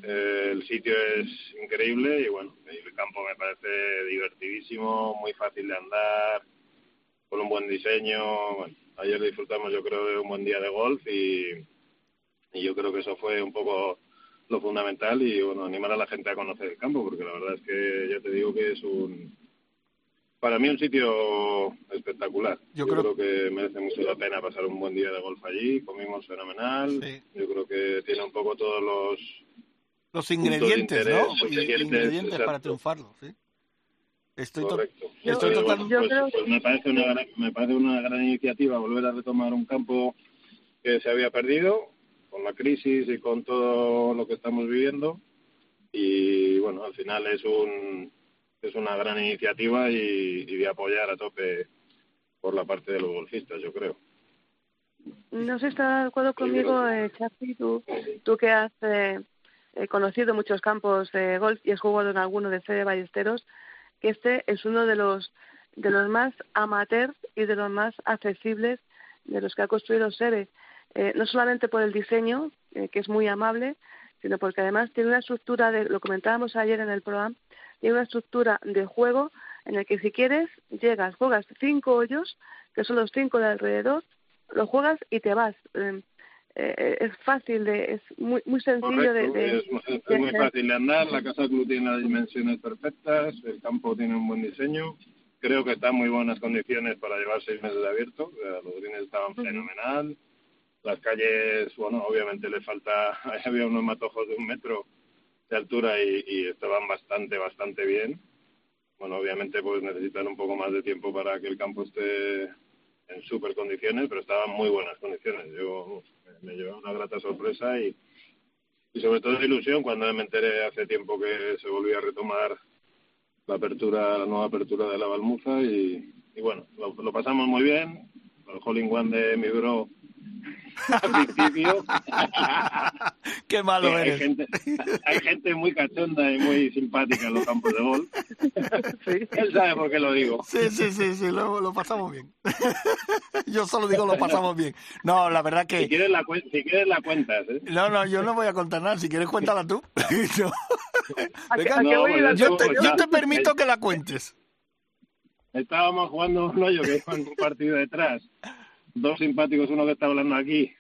Eh, el sitio es increíble y bueno, el campo me parece divertidísimo, muy fácil de andar. con un buen diseño. Bueno, ayer disfrutamos yo creo de un buen día de golf y, y yo creo que eso fue un poco lo fundamental y bueno, animar a la gente a conocer el campo, porque la verdad es que ya te digo que es un, para mí un sitio espectacular. Yo, creo... que merece mucho la pena pasar un buen día de golf allí, comimos fenomenal, yo creo que tiene un poco todos los... Los ingredientes, ¿no? ingredientes para triunfarlo, sí. Estoy, Correcto. Estoy totalmente... Pues, pues, me, parece una gran, me parece una gran iniciativa volver a retomar un campo que se había perdido con la crisis y con todo lo que estamos viviendo. Y bueno, al final es un es una gran iniciativa y, de apoyar a tope por la parte de los golfistas, yo creo. No sé si está de acuerdo conmigo, eh, tú, tú que has eh, eh, conocido muchos campos de golf y has jugado en alguno de Sede Ballesteros, que este es uno de los de los más amateurs y de los más accesibles de los que ha construido Sede. Eh, no solamente por el diseño, eh, que es muy amable, sino porque además tiene una estructura, de, lo comentábamos ayer en el programa, tiene una estructura de juego en el que si quieres llegas, juegas cinco hoyos, que son los cinco de alrededor, lo juegas y te vas. Eh, es fácil, de, es muy, muy sencillo de, es, muy fácil de andar, la casa club tiene las dimensiones perfectas, el campo tiene un buen diseño, creo que está en muy buenas condiciones para llevar seis meses de abierto, los greens estaban fenomenal, las calles, bueno, obviamente le falta, había unos matojos de un metro de altura y, estaban bastante, bastante bien. Bueno, obviamente pues necesitan un poco más de tiempo para que el campo esté en super condiciones, pero estaban muy buenas condiciones. Yo me llevé una grata sorpresa y, y sobre todo ilusión cuando me enteré hace tiempo que se volvía a retomar la apertura, la nueva apertura de la Balmuza y, bueno, lo, pasamos muy bien. El Holling One de mi bro Qué malo hay eres. Gente, hay gente muy cachonda y muy simpática en los campos de golf. Él sabe por qué lo digo. Sí, sí, sí, sí, lo, pasamos bien. Yo solo digo lo pasamos bien. No, la verdad que... Si quieres la, si quieres la cuentas, ¿eh? No, no, yo no voy a contar nada. Si quieres, cuéntala tú. yo, te, yo te permito que la cuentes. Estábamos jugando un hoyo que es un partido detrás dos simpáticos, uno que está hablando aquí,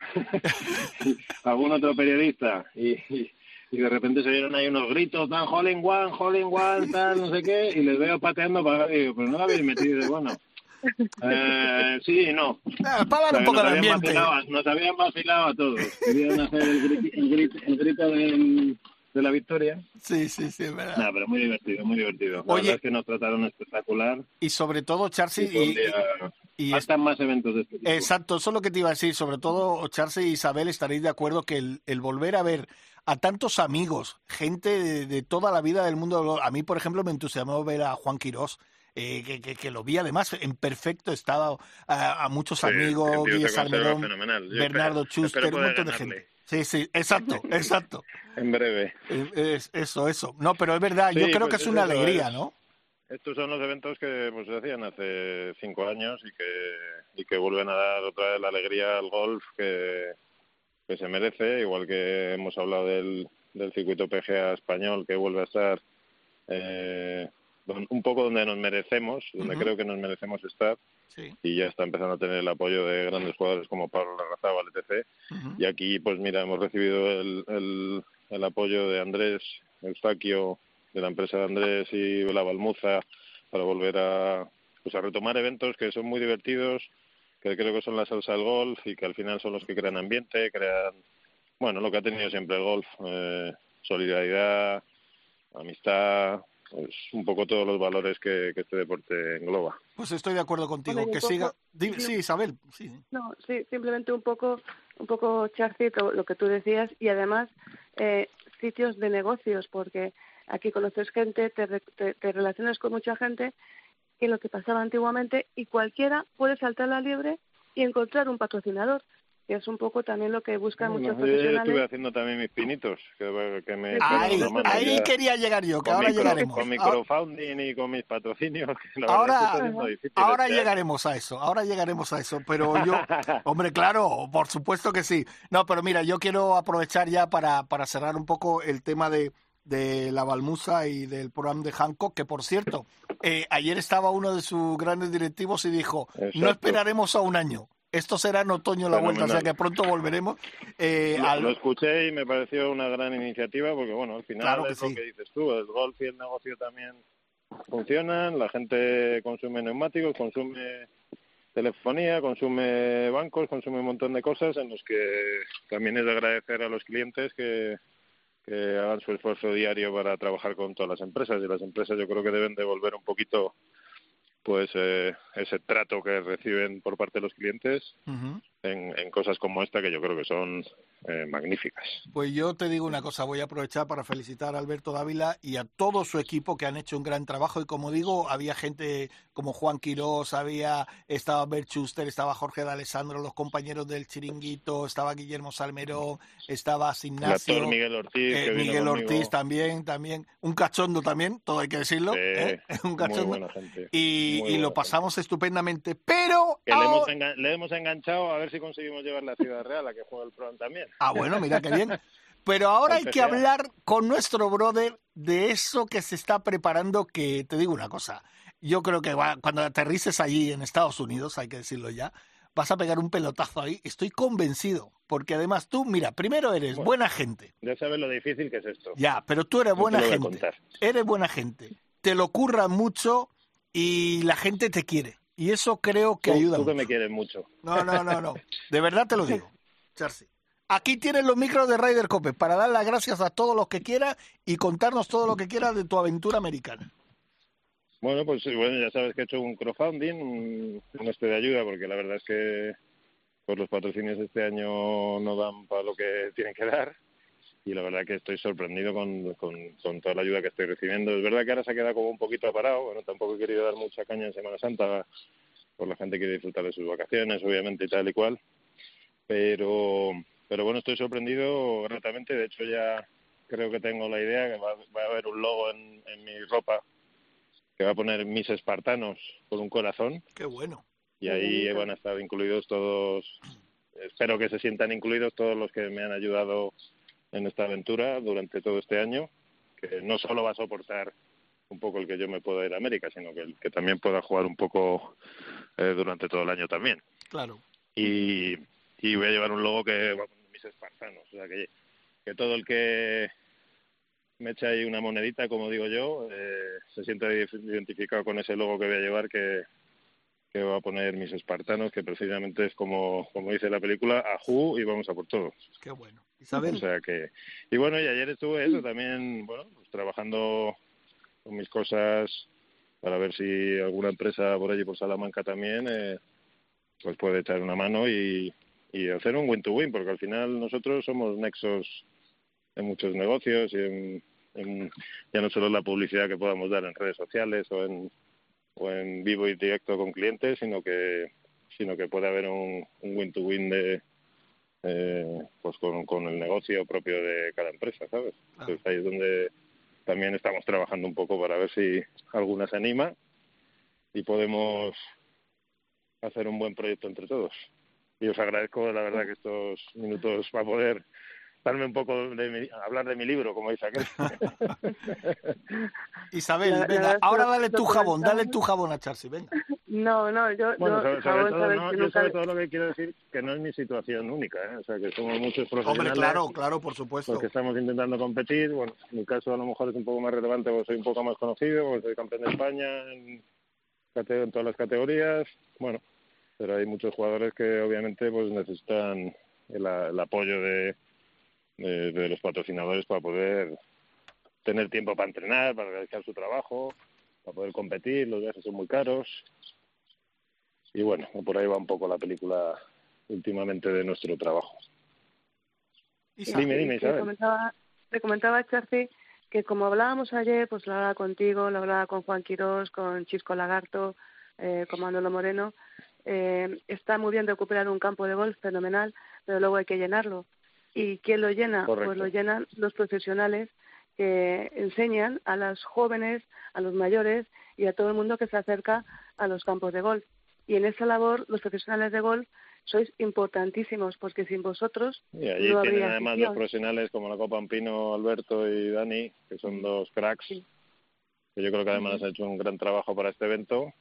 algún otro periodista, y, y, de repente se vieron ahí unos gritos, tan Holling One, Holling One, tal, no sé qué, y les veo pateando para digo, pero no lo habéis metido, bueno. Eh, sí y no. Ah, para un poco el ambiente. nos habían vacilado a todos. Querían hacer el, el, grito, el grito del de la victoria. Sí, sí, sí, es verdad. No, pero muy divertido, muy divertido. La Oye, es que nos trataron espectacular. Y sobre todo, Charcy... Y, y, están más eventos de este tipo. Exacto, eso es lo que te iba a decir. Sobre todo, Charcy y Isabel estaréis de acuerdo que el, el volver a ver a tantos amigos, gente de, toda la vida del mundo. A mí, por ejemplo, me entusiasmó ver a Juan Quirós. Eh, que, que, que, lo vi además en perfecto estado a, muchos amigos, Bernardo Schuster, un montón de gente. Sí, sí, exacto, exacto. en breve. Es, eso, eso. No, pero es verdad, yo creo que pues es una alegría, ¿no? Estos son los eventos que pues, se hacían hace cinco años y que, y que vuelven a dar otra vez la alegría al golf que, que se merece, igual que hemos hablado del, del circuito PGA español que vuelve a estar eh, un poco donde nos merecemos, donde creo que nos merecemos estar. Y ya está empezando a tener el apoyo de grandes jugadores como Pablo Larrazábal, etc. Y aquí, pues mira, hemos recibido el, el, apoyo de Andrés Eustaquio, de la empresa de Andrés y la Balmuza, para volver a, pues a retomar eventos que son muy divertidos, que creo que son la salsa del golf y que al final son los que crean ambiente, crean, bueno, lo que ha tenido siempre el golf, eh, solidaridad, amistad, pues, un poco todos los valores que, este deporte engloba. Pues estoy de acuerdo contigo, que siga. sí, Isabel. Sí. No, sí, simplemente un poco, un poco charcito lo que tú decías y además eh, sitios de negocios, porque aquí conoces gente, te, te, relacionas con mucha gente que lo que pasaba antiguamente y cualquiera puede saltar la liebre y encontrar un patrocinador que es un poco también lo que buscan muchos profesionales. Yo estuve haciendo también mis pinitos, que, que me... Ahí, quería llegar yo, que ahora llegaremos. Con mi crowdfunding y con mis patrocinios. ahora ahora llegaremos a eso, ahora llegaremos a eso, pero yo, hombre, claro, por supuesto que sí. No, pero mira, yo quiero aprovechar ya para, para cerrar un poco el tema de, de la Balmusa y del programa de Hancock, que por cierto, eh, ayer estaba uno de sus grandes directivos y dijo, no esperaremos a un año. Esto será en otoño la vuelta, o sea que pronto volveremos. Eh, lo, escuché y me pareció una gran iniciativa porque, bueno, al final es lo que dices tú, el golf y el negocio también funcionan, la gente consume neumáticos, consume telefonía, consume bancos, consume un montón de cosas en los que también es de agradecer a los clientes que, que hagan su esfuerzo diario para trabajar con todas las empresas. Y las empresas yo creo que deben devolver un poquito pues eh, ese trato que reciben por parte de los clientes en, en, cosas como esta que yo creo que son eh, magníficas. Pues yo te digo una cosa, voy a aprovechar para felicitar a Alberto Dávila y a todo su equipo que han hecho un gran trabajo y como digo, había gente como Juan Quirós, había estaba Bert Schuster, estaba Jorge de Alessandro, los compañeros del Chiringuito, estaba Guillermo Salmerón, estaba Ignacio, Miguel Ortiz, eh, Miguel Ortiz también, también, un cachondo también, todo hay que decirlo, ¿eh? un cachondo y, y lo pasamos estupendamente, pero le, hemos le hemos enganchado a ver si conseguimos llevar la Ciudad Real a que juegue el programa también. Ah, bueno, mira qué bien. Pero ahora hay que hablar con nuestro brother de eso que se está preparando, que te digo una cosa, yo creo que cuando aterrices allí en Estados Unidos, hay que decirlo ya, vas a pegar un pelotazo ahí, estoy convencido, porque además tú, mira, primero eres buena gente. Ya sabes lo difícil que es esto. Ya, pero tú eres buena gente. Eres buena gente. Te lo curra mucho y la gente te quiere. Y eso creo que ayuda tú que me quieres mucho. No, no, no, no. De verdad te lo digo, Charcy. Aquí tienes los micros de Ryder Cope para dar las gracias a todos los que quiera y contarnos todo lo que quieras de tu aventura americana. Bueno, pues bueno, ya sabes que he hecho un crowdfunding, un, este de ayuda, porque la verdad es que pues los patrocinios este año no dan para lo que tienen que dar y la verdad que estoy sorprendido con, con, con, toda la ayuda que estoy recibiendo. Es verdad que ahora se ha quedado como un poquito parado, bueno, tampoco he querido dar mucha caña en Semana Santa por la gente que quiere disfrutar de sus vacaciones, obviamente, y tal y cual, pero pero bueno, estoy sorprendido gratamente. De hecho, ya creo que tengo la idea que va, a haber un logo en, mi ropa que va a poner mis espartanos con un corazón. Qué bueno. Y ahí van a estar incluidos todos, espero que se sientan incluidos todos los que me han ayudado en esta aventura durante todo este año, que no solo va a soportar un poco el que yo me pueda ir a América, sino que, el, que también pueda jugar un poco eh, durante todo el año también. Claro. Y, y voy a llevar un logo que va espartanos. O sea, que, que todo el que me echa ahí una monedita, como digo yo, eh, se siente identificado con ese logo que voy a llevar que, que va a poner mis espartanos, que precisamente es como, como dice la película, ajú y vamos a por todo. Qué bueno. Isabel. O sea que, y bueno, y ayer estuve eso también, bueno, pues trabajando con mis cosas para ver si alguna empresa por allí por Salamanca también eh, pues puede echar una mano y, y hacer un win-to-win, porque al final nosotros somos nexos en muchos negocios y en, ya no solo la publicidad que podamos dar en redes sociales o en, o en vivo y directo con clientes, sino que sino que puede haber un, win-to-win de eh, pues con, con, el negocio propio de cada empresa, ¿sabes? Entonces ahí es donde también estamos trabajando un poco para ver si alguna se anima y podemos hacer un buen proyecto entre todos y os agradezco la verdad que estos minutos para poder darme un poco de hablar de mi libro, como dice aquel. Isabel, venga, ahora dale tu jabón, dale tu jabón a Charcy, venga. No, no, yo... Bueno, sobre, todo, no, yo sobre todo lo que quiero decir que no es mi situación única, ¿eh? o sea, que somos muchos profesionales... Hombre, claro, claro, por supuesto. Porque estamos intentando competir, bueno, en mi caso a lo mejor es un poco más relevante porque soy un poco más conocido, porque soy campeón de España en, en todas las categorías, bueno, pero hay muchos jugadores que obviamente pues necesitan el, apoyo de, de, los patrocinadores para poder tener tiempo para entrenar, para realizar su trabajo, para poder competir, los viajes son muy caros. Y bueno, por ahí va un poco la película últimamente de nuestro trabajo. Dime, dime, Isabel. Te comentaba, te comentaba Charcy, que como hablábamos ayer, pues lo hablaba contigo, lo hablaba con Juan Quirós, con Chisco Lagarto, eh, con Manolo Moreno, eh, está muy bien recuperar un campo de golf fenomenal, pero luego hay que llenarlo. ¿Y quién lo llena? Pues lo llenan los profesionales que enseñan a los jóvenes, a los mayores y a todo el mundo que se acerca a los campos de golf. Y en esa labor los profesionales de golf sois importantísimos porque sin vosotros y allí no tienen habría además afición. dos profesionales como la Copa Ampino, Alberto y Dani, que son dos cracks, Sí. que yo creo que además Ujú. han hecho un gran trabajo para este evento.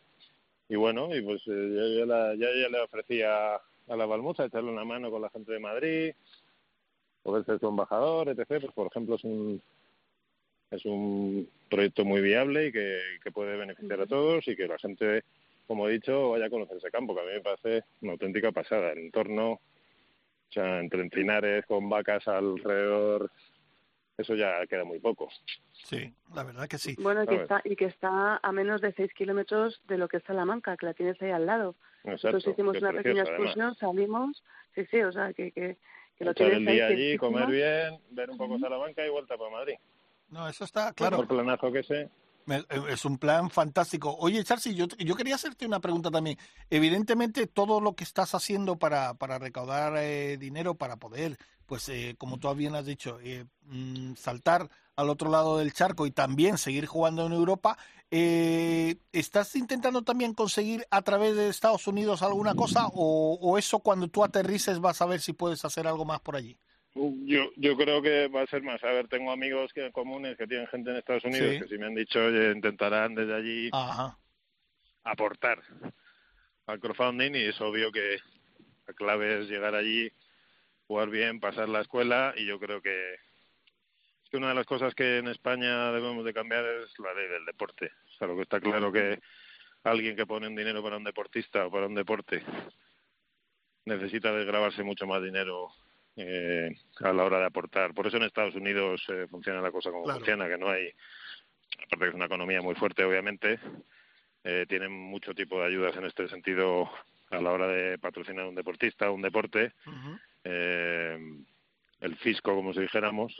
Y bueno, y pues eh, yo, ya la- ya- ya le ofrecía a la Balmuza echarle una mano con la gente de Madrid, poder ser su embajador, etc. Pues por ejemplo es un es un proyecto muy viable y que, que puede beneficiar a todos y que la gente, como he dicho, vaya a conocer ese campo, que a mí me parece una auténtica pasada. El entorno, o sea, entre encinares con vacas alrededor, eso ya queda muy poco. Sí, la verdad que sí. Bueno, y que, está, y que está a menos de 6 kilómetros de lo que es Salamanca, que la tienes ahí al lado. Exacto, Nosotros hicimos una pequeña además. excursión, salimos, sí, sí, o sea, que, que, que lo Echar el ahí día allí, comer bien, ver un poco Salamanca y vuelta para Madrid. No, eso está claro. Por planazo que sé. Eh, Es un plan fantástico. Oye, Charsi, yo, yo quería hacerte una pregunta también. Evidentemente, todo lo que estás haciendo para, para recaudar eh, dinero, para poder, pues, eh, como tú bien has dicho, eh, mm, saltar al otro lado del charco y también seguir jugando en Europa, eh, ¿estás intentando también conseguir a través de Estados Unidos alguna cosa o, o eso cuando tú aterrices vas a ver si puedes hacer algo más por allí? Yo, yo creo que va a ser más. A ver, tengo amigos que comunes que tienen gente en Estados Unidos Sí. que si me han dicho, oye, intentarán desde allí Ajá. aportar al crowdfunding y es obvio que la clave es llegar allí, jugar bien, pasar la escuela y yo creo que es que una de las cosas que en España debemos de cambiar es la ley del deporte. O sea, lo que está claro que alguien que pone un dinero para un deportista o para un deporte necesita desgravarse mucho más dinero eh, a la hora de aportar. Por eso en Estados Unidos eh, funciona la cosa como Claro. funciona, que no hay, aparte que es una economía muy fuerte, obviamente, eh, tienen mucho tipo de ayudas en este sentido a la hora de patrocinar un deportista, un deporte. Eh, el fisco, como si dijéramos,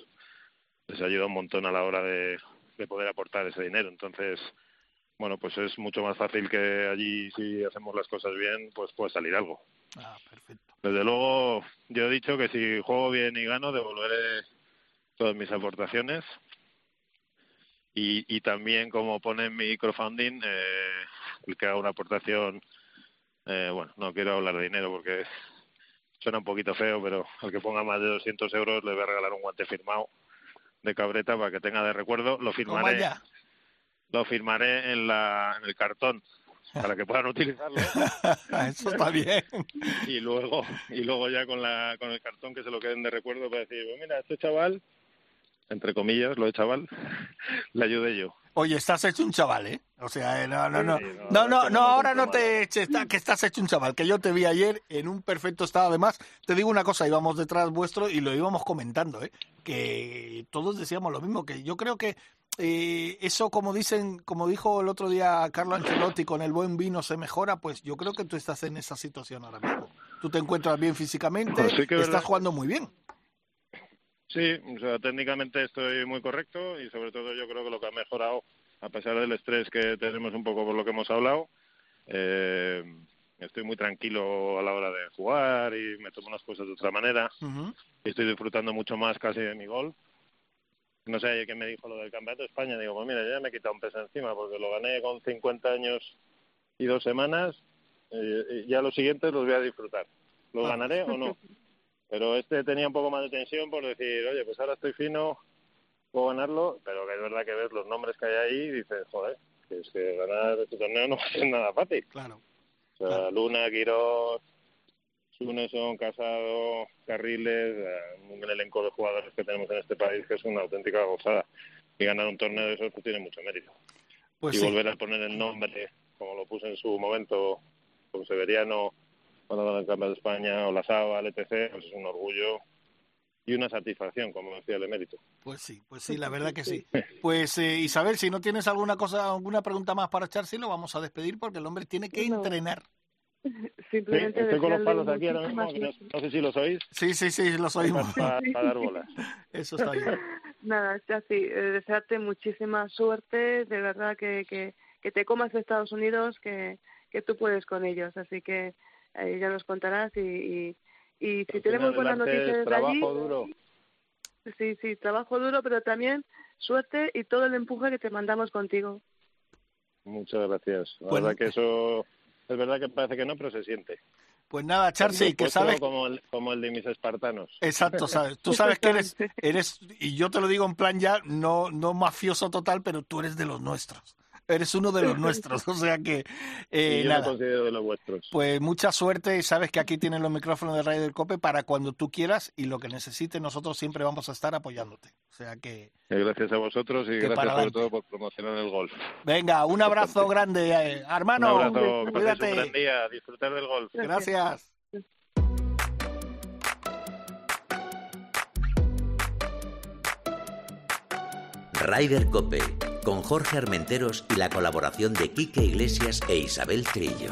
les ayuda un montón a la hora de, de poder aportar ese dinero. Entonces, bueno, pues es mucho más fácil que allí, si hacemos las cosas bien, pues puede salir algo. Ah, perfecto. Desde luego, yo he dicho que si juego bien y gano, devolveré todas mis aportaciones. Y, y también, como pone en mi crowdfunding, eh, el que haga una aportación, eh, bueno, no quiero hablar de dinero porque suena un poquito feo, pero al que ponga más de 200 euros le voy a regalar un guante firmado de cabreta para que tenga de recuerdo. Lo firmaré, ya. lo firmaré en, la, en el cartón para que puedan utilizarlo Eso está bien. y luego y luego ya con la con el cartón que se lo queden de recuerdo para decir pues mira este chaval entre comillas lo de chaval le ayudé yo Oye, estás hecho un chaval, ¿eh? O sea, eh, no, no, no. No, No, no, ahora no te eches, está- que estás hecho un chaval, que yo te vi ayer en un perfecto estado. Además, te digo una cosa, íbamos detrás vuestro y lo íbamos comentando, ¿eh? Que todos decíamos lo mismo, que yo creo que eh, eso, como dicen, como dijo el otro día Carlo Ancelotti, con el buen vino se mejora, pues yo creo que tú estás en esa situación ahora mismo. Tú te encuentras bien físicamente, Pues sí que es estás verdad. jugando muy bien. Sí o sea técnicamente estoy muy correcto y sobre todo yo creo que lo que ha mejorado a pesar del estrés que tenemos un poco por lo que hemos hablado eh, estoy muy tranquilo a la hora de jugar y me tomo las cosas de otra manera y estoy disfrutando mucho más casi de mi gol. No sé ayer me dijo lo del Campeonato de España. Digo, pues mira, ya me he quitado un peso encima porque lo gané con 50 años y dos semanas. eh, y ya los siguientes los voy a disfrutar. ¿Los Ah. ganaré o no? Pero este tenía un poco más de tensión por decir, oye, pues ahora estoy fino, puedo ganarlo, pero que es verdad que ves los nombres que hay ahí y dices, joder, que es que ganar este torneo no va a ser nada fácil. Claro. O sea, Luna, Quirós, Suneson, Casado, Carriles, eh, un elenco de jugadores que tenemos en este país que es una auténtica gozada. Y ganar un torneo de esos pues tiene mucho mérito. Pues y sí. volver a poner el nombre, como lo puse en su momento, como Severiano, cuando ganó el Campeonato de España, o la Saba, el ETC, pues es un orgullo y una satisfacción, como decía el emérito. Pues sí, pues sí, la verdad que sí. Pues eh, Isabel, si no tienes alguna cosa, alguna pregunta más para echarse, lo vamos a despedir porque el hombre tiene que No. entrenar. Sí, estoy con los palos aquí ahora mismo, que no, no sé si los oís, Sí, sí, sí, lo oímos. para, para dar bolas. Eso está bien. Nada, así. eh, desearte muchísima suerte, de verdad que, que, que te comas Estados Unidos, que, que tú puedes con ellos. Así que eh, ya nos contarás y, y, y si tenemos buenas noticias es desde trabajo allí, duro. sí, sí, trabajo duro, pero también suerte y todo el empuje que te mandamos contigo. Muchas gracias. La Bueno. verdad que eso es verdad que parece que no, pero se siente. Pues nada, Charcy, que sabes... Como el, como el de mis espartanos. Exacto, sabes. Tú sabes que eres, eres, y yo te lo digo en plan ya, no, no mafioso total, pero tú eres de los nuestros eres uno de los nuestros, o sea que eh, yo nada. considero de los vuestros. Pues mucha suerte y sabes que aquí tienen los micrófonos de Radio del Cope para cuando tú quieras y lo que necesites nosotros siempre vamos a estar apoyándote. O sea que gracias a vosotros y gracias sobre todo por promocionar el golf. Venga, un abrazo grande, eh, hermano. Un abrazo, cuídate. Un buen día, disfrutar del golf. Gracias. Ryder Cope con Jorge Armenteros y la colaboración de Quique Iglesias e Isabel Trillo.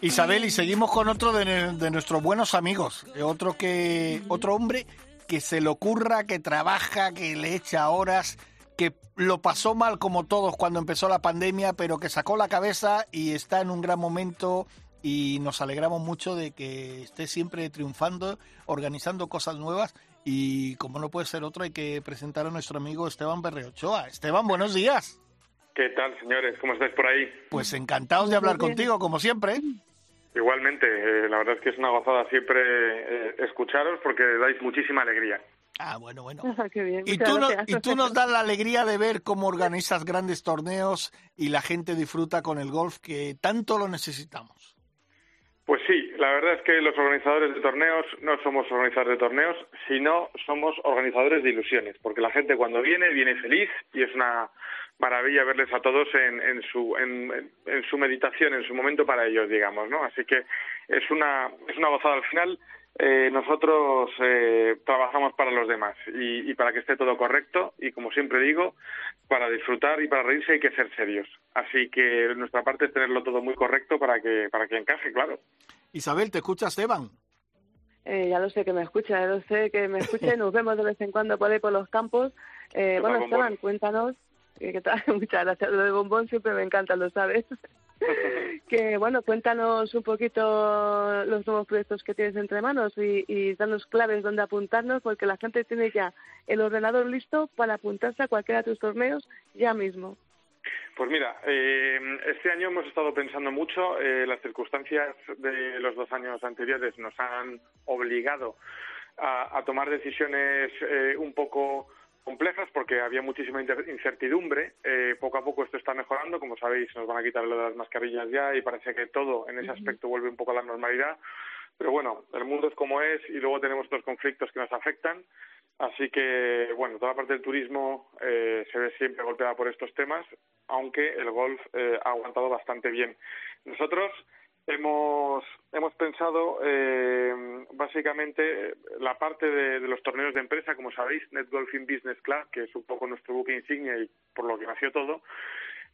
Isabel, y seguimos con otro de, de, nuestros buenos amigos, otro que otro hombre que se le ocurra, que trabaja, que le echa horas, que lo pasó mal como todos cuando empezó la pandemia, pero que sacó la cabeza y está en un gran momento y nos alegramos mucho de que esté siempre triunfando, organizando cosas nuevas y como no puede ser otro hay que presentar a nuestro amigo Esteban Berreochoa. Esteban, buenos días. ¿Qué tal, señores? ¿Cómo estáis por ahí? Pues encantados de hablar contigo, como siempre. Igualmente, eh, la verdad es que es una gozada siempre eh, escucharos porque dais muchísima alegría. Ah, bueno, bueno. Qué bien, y, tú y tú nos das la alegría de ver cómo organizas grandes torneos y la gente disfruta con el golf que tanto lo necesitamos. Pues sí, la verdad es que los organizadores de torneos no somos organizadores de torneos, sino somos organizadores de ilusiones, porque la gente cuando viene, viene feliz y es una maravilla verles a todos en, en su en, su meditación, en su momento para ellos, digamos, ¿no? Así que es una es una gozada al final. Eh, nosotros eh, trabajamos para los demás y, y, para que esté todo correcto y como siempre digo, para disfrutar y para reírse hay que ser serios. Así que nuestra parte es tenerlo todo muy correcto para que para que encaje, claro. Isabel, ¿te escucha Esteban? Eh, ya lo sé que me escucha, ya lo sé que me escucha y nos vemos de vez en cuando por ahí por los campos. Eh, bueno, Esteban, cuéntanos ¿Qué tal? Muchas gracias. Lo de bombón siempre me encanta, lo sabes. que bueno, cuéntanos un poquito los nuevos proyectos que tienes entre manos y, y danos claves donde apuntarnos, porque la gente tiene ya el ordenador listo para apuntarse a cualquiera de tus torneos ya mismo. Pues mira, eh, este año hemos estado pensando mucho. Eh, las circunstancias de los dos años anteriores nos han obligado a, a tomar decisiones eh, un poco complejas porque había muchísima incertidumbre. Eh, poco a poco esto está mejorando, como sabéis, nos van a quitar lo de las mascarillas ya y parece que todo en ese aspecto vuelve un poco a la normalidad. Pero bueno, el mundo es como es y luego tenemos estos conflictos que nos afectan. Así que, bueno, toda la parte del turismo eh, se ve siempre golpeada por estos temas, aunque el golf eh, ha aguantado bastante bien. Nosotros hemos, hemos pensado eh, básicamente la parte de, los torneos de empresa, como sabéis, Net Golfing Business Club, que es un poco nuestro buque insignia y por lo que nació todo,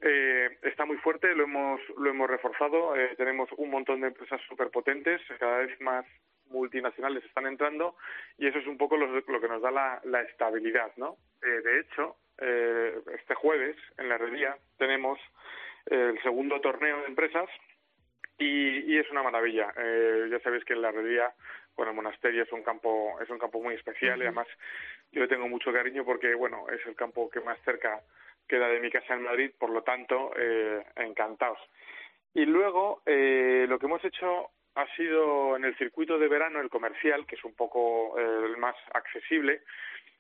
eh, está muy fuerte, lo hemos, lo hemos reforzado, eh, tenemos un montón de empresas súper potentes, cada vez más multinacionales están entrando y eso es un poco lo, lo que nos da la, estabilidad, ¿no? Eh, de hecho, eh, este jueves en la herrería tenemos el segundo torneo de empresas y, y es una maravilla. Eh, ya sabéis que en la herrería, bueno, el monasterio es un campo, es un campo muy especial y además yo le tengo mucho cariño porque, bueno, es el campo que más cerca queda de mi casa en Madrid, por lo tanto, eh, encantados. Y luego, eh, lo que hemos hecho ha sido en el circuito de verano, el comercial, que es un poco eh, el más accesible,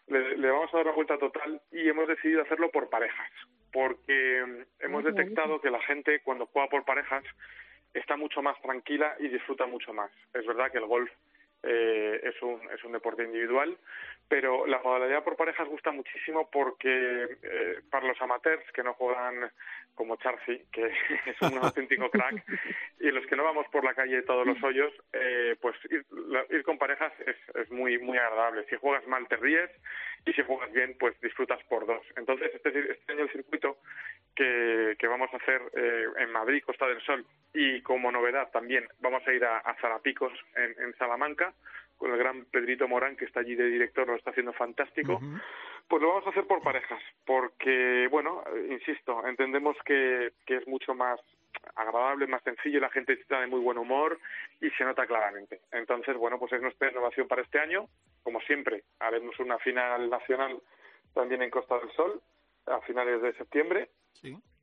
le, le, vamos a dar una vuelta total y hemos decidido hacerlo por parejas, porque mm, hemos detectado que la gente cuando juega por parejas está mucho más tranquila y disfruta mucho más. Es verdad que el golf eh, es, un, es un deporte individual, pero la modalidad por parejas gusta muchísimo porque eh, para los amateurs que no juegan como Charcy, que es un auténtico crack, y los que no vamos por la calle todos los hoyos, eh, pues ir, ir, con parejas es, es muy muy agradable. Si juegas mal te ríes y si juegas bien pues disfrutas por dos. Entonces este, este año el circuito que, que vamos a hacer eh, en Madrid, Costa del Sol, y como novedad también vamos a ir a, a Zarapicos en, en Salamanca, con el gran Pedrito Morán, que está allí de director, lo está haciendo fantástico, uh -huh. pues lo vamos a hacer por parejas, porque, bueno, insisto, entendemos que, que es mucho más agradable, más sencillo, la gente está de muy buen humor y se nota claramente. Entonces, bueno, pues es nuestra innovación para este año. Como siempre, haremos una final nacional también en Costa del Sol a finales de septiembre.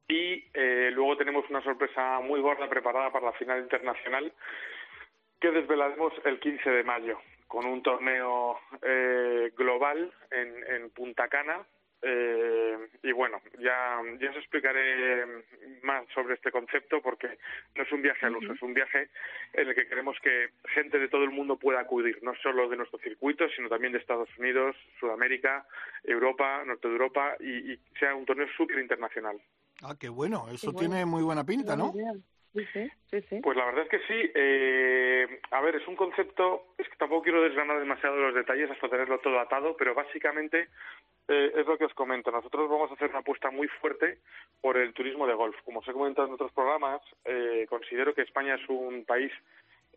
Y eh, luego tenemos una sorpresa muy gorda preparada para la final internacional que desvelaremos el 15 de mayo con un torneo eh, global en, en Punta Cana eh, y bueno, ya, ya os explicaré más sobre este concepto porque no es un viaje al uso, es un viaje en el que queremos que gente de todo el mundo pueda acudir, no solo de nuestro circuito, sino también de Estados Unidos, Sudamérica, Europa, Norte de Europa y, sea un torneo súper internacional. Ah, qué bueno, eso tiene muy buena pinta, ¿no? Pues la verdad es que sí. Eh, a ver, es un concepto, es que tampoco quiero desgranar demasiado los detalles hasta tenerlo todo atado, pero básicamente eh, es lo que os comento. Nosotros vamos a hacer una apuesta muy fuerte por el turismo de golf. Como os he comentado en otros programas, eh, considero que España es un país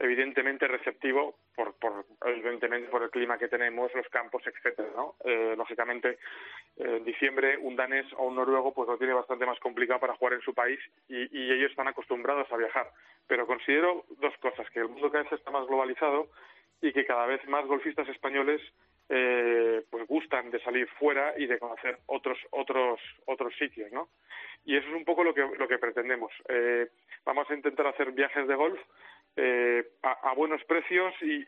evidentemente receptivo por, por evidentemente por el clima que tenemos, los campos, etcétera, ¿no? Eh, lógicamente, en diciembre un danés o un noruego pues lo tiene bastante más complicado para jugar en su país y, y ellos están acostumbrados a viajar. Pero considero dos cosas: que el mundo cada vez está más globalizado y que cada vez más golfistas españoles eh, pues gustan de salir fuera y de conocer otros otros otros sitios, ¿no? Y eso es un poco lo que lo que pretendemos. Eh, vamos a intentar hacer viajes de golf eh, a, buenos precios y,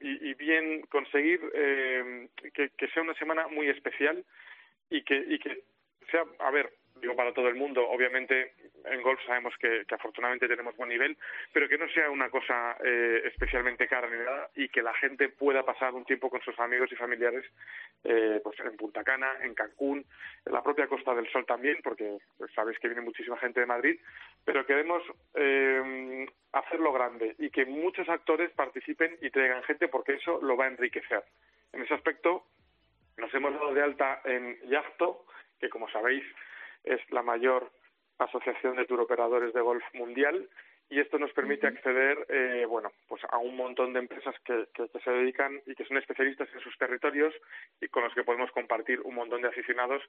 y, bien conseguir eh, que, que, sea una semana muy especial y que y que sea, a ver, digo para todo el mundo, obviamente en golf sabemos que, afortunadamente tenemos buen nivel, pero que no sea una cosa eh, especialmente cara ni nada y que la gente pueda pasar un tiempo con sus amigos y familiares eh, pues en Punta Cana, en Cancún, en la propia Costa del Sol también, porque pues, sabéis que viene muchísima gente de Madrid, pero queremos eh, hacerlo grande y que muchos actores participen y traigan gente porque eso lo va a enriquecer. En ese aspecto nos hemos dado de alta en Yachto, que como sabéis es la mayor asociación de turoperadores de golf mundial y esto nos permite acceder eh, bueno pues a un montón de empresas que, que, se dedican y que son especialistas en sus territorios y con los que podemos compartir un montón de aficionados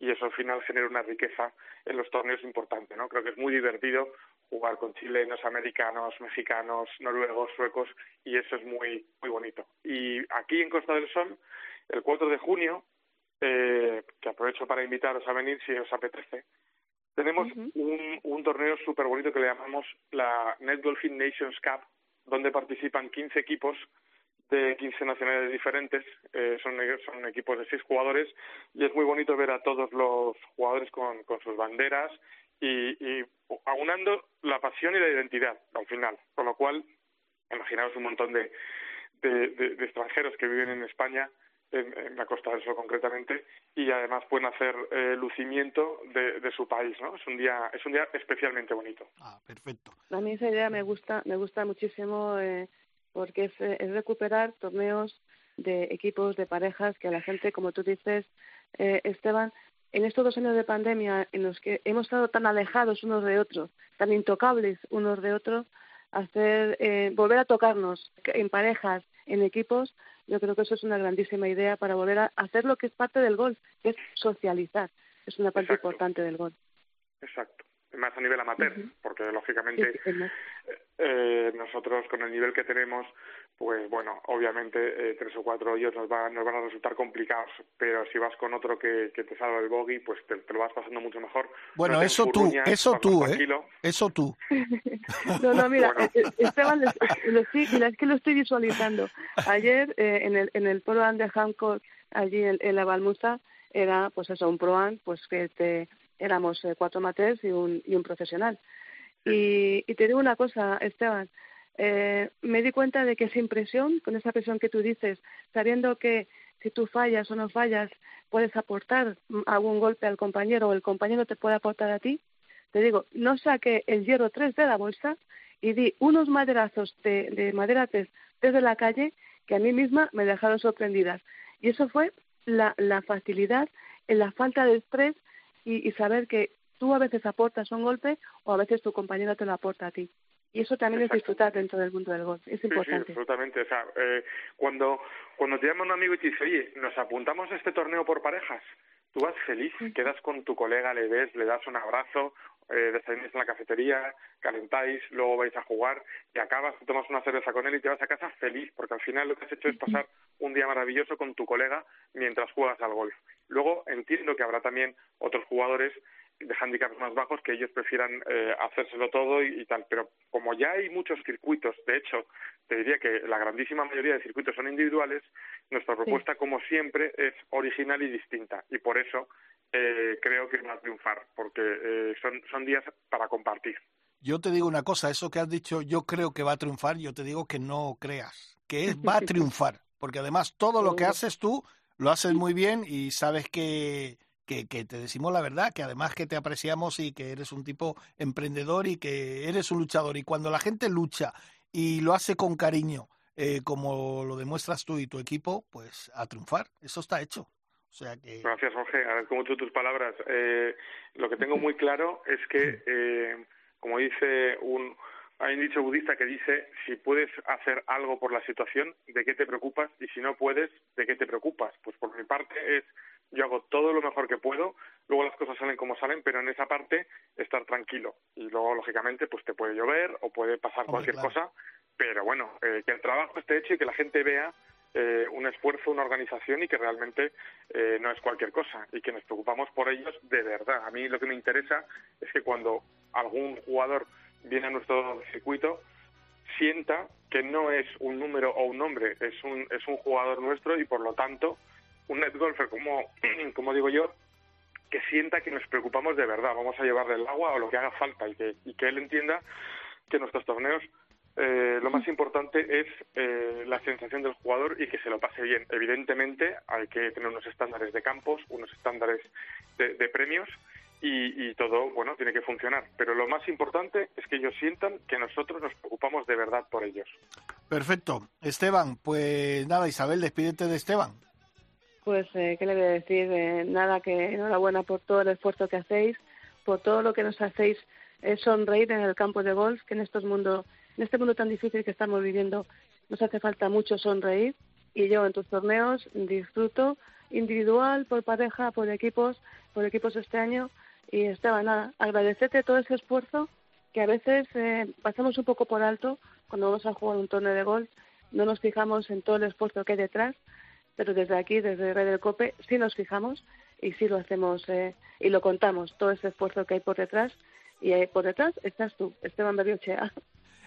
y eso al final genera una riqueza en los torneos importante no creo que es muy divertido jugar con chilenos americanos mexicanos noruegos suecos y eso es muy muy bonito. Y aquí en Costa del Sol el 4 de junio eh, que aprovecho para invitaros a venir si os apetece tenemos un, un torneo súper bonito que le llamamos la Net Golfing Nations Cup, donde participan 15 equipos de 15 nacionalidades diferentes, eh, son, son equipos de seis jugadores y es muy bonito ver a todos los jugadores con, con sus banderas y, y aunando la pasión y la identidad al final, con lo cual imaginaos un montón de, de, de extranjeros que viven en España en, la Costa del Sol concretamente, y además pueden hacer eh, lucimiento de, de, su país, ¿no? Es un día es un día especialmente bonito. Ah, perfecto. A mí esa idea me gusta me gusta muchísimo eh, porque es, es recuperar torneos de equipos, de parejas, que a la gente, como tú dices, eh, Esteban, en estos dos años de pandemia en los que hemos estado tan alejados unos de otros, tan intocables unos de otros, hacer eh, volver a tocarnos en parejas, en equipos, yo creo que eso es una grandísima idea para volver a hacer lo que es parte del golf, que es socializar. Es una parte importante del golf. Exacto. Más a nivel amateur, porque lógicamente eh, nosotros con el nivel que tenemos, pues bueno, obviamente eh, tres o cuatro hoyos nos, va, nos van a resultar complicados, pero si vas con otro que, que te salva el bogey, pues te, lo vas pasando mucho mejor. Bueno, eso tú, eso tú, ¿eh? Eso tú. no, no, mira, eh, Esteban, lo, es que lo estoy visualizando. Ayer eh, en el en el Pro de Hancock, allí en, en la Balmuza, era pues eso, un Pro pues que te, éramos cuatro amateurs y un, y un profesional. Y, y te digo una cosa, Esteban, eh, me di cuenta de que esa impresión, con esa presión que tú dices, sabiendo que si tú fallas o no fallas, puedes aportar algún golpe al compañero o el compañero te puede aportar a ti. Te digo, no saqué el hierro 3 de la bolsa y di unos maderazos de, de maderates desde la calle que a mí misma me dejaron sorprendidas. Y eso fue la, la facilidad, la falta de estrés y, y saber que tú a veces aportas un golpe o a veces tu compañero te lo aporta a ti. Y eso también es disfrutar dentro del mundo del golf, es importante. Sí, absolutamente. O sea, eh, cuando, cuando te llama un amigo y te dice, oye, ¿nos apuntamos a este torneo por parejas? tú vas feliz, quedas con tu colega, le ves, le das un abrazo, eh, desayunáis en la cafetería, calentáis, luego vais a jugar y acabas, tomas una cerveza con él y te vas a casa feliz, porque al final lo que has hecho es pasar un día maravilloso con tu colega mientras juegas al golf. Luego entiendo que habrá también otros jugadores de handicaps más bajos que ellos prefieran eh, hacérselo todo y, tal. Pero como ya hay muchos circuitos, de hecho, te diría que la grandísima mayoría de circuitos son individuales, nuestra propuesta, como siempre, es original y distinta. Y por eso eh, creo que va a triunfar, porque eh, son, son días para compartir. Yo te digo una cosa, eso que has dicho, yo creo que va a triunfar, yo te digo que no creas, que es, va a triunfar, porque además todo lo que haces tú lo haces muy bien y sabes que, que, te decimos la verdad, que además que te apreciamos y que eres un tipo emprendedor y que eres un luchador. Y cuando la gente lucha y lo hace con cariño, eh, como lo demuestras tú y tu equipo, pues a triunfar. Eso está hecho. O sea que... Gracias, Jorge. A ver, como tú tus palabras, eh, lo que tengo muy claro es que, eh, como dice un, hay un dicho budista que dice, si puedes hacer algo por la situación, ¿de qué te preocupas? Y si no puedes, ¿de qué te preocupas? Pues por mi parte es yo hago todo lo mejor que puedo, luego las cosas salen como salen, pero en esa parte estar tranquilo. Y luego, lógicamente, pues te puede llover o puede pasar cualquier cosa, pero bueno, eh, que el trabajo esté hecho y que la gente vea eh, un esfuerzo, una organización y que realmente eh, no es cualquier cosa y que nos preocupamos por ellos de verdad. A mí lo que me interesa es que cuando algún jugador viene a nuestro circuito, sienta que no es un número o un nombre, es un, es un jugador nuestro y por lo tanto un net golfer, como, como digo yo, que sienta que nos preocupamos de verdad, vamos a llevarle el agua o lo que haga falta y que, y que él entienda que nuestros torneos eh, lo más importante es eh, la sensación del jugador y que se lo pase bien. Evidentemente hay que tener unos estándares de campos, unos estándares de, de premios y, y, todo, bueno, tiene que funcionar. Pero lo más importante es que ellos sientan que nosotros nos preocupamos de verdad por ellos. Perfecto. Esteban, pues nada, Isabel, despídete de Esteban. Pues, eh, ¿qué le voy a decir? Eh, nada, que enhorabuena por todo el esfuerzo que hacéis, por todo lo que nos hacéis eh, sonreír en el campo de golf, que en, estos mundo, en este mundo tan difícil que estamos viviendo nos hace falta mucho sonreír. Y yo en tus torneos disfruto individual, por pareja, por equipos, por equipos este año. Y Esteban, nada, agradecerte todo ese esfuerzo que a veces eh, pasamos un poco por alto cuando vamos a jugar un torneo de golf. No nos fijamos en todo el esfuerzo que hay detrás pero desde aquí, desde Red del Cope, sí nos fijamos y sí lo hacemos eh, y lo contamos, todo ese esfuerzo que hay por detrás. Y por detrás estás tú, Esteban Berriochea.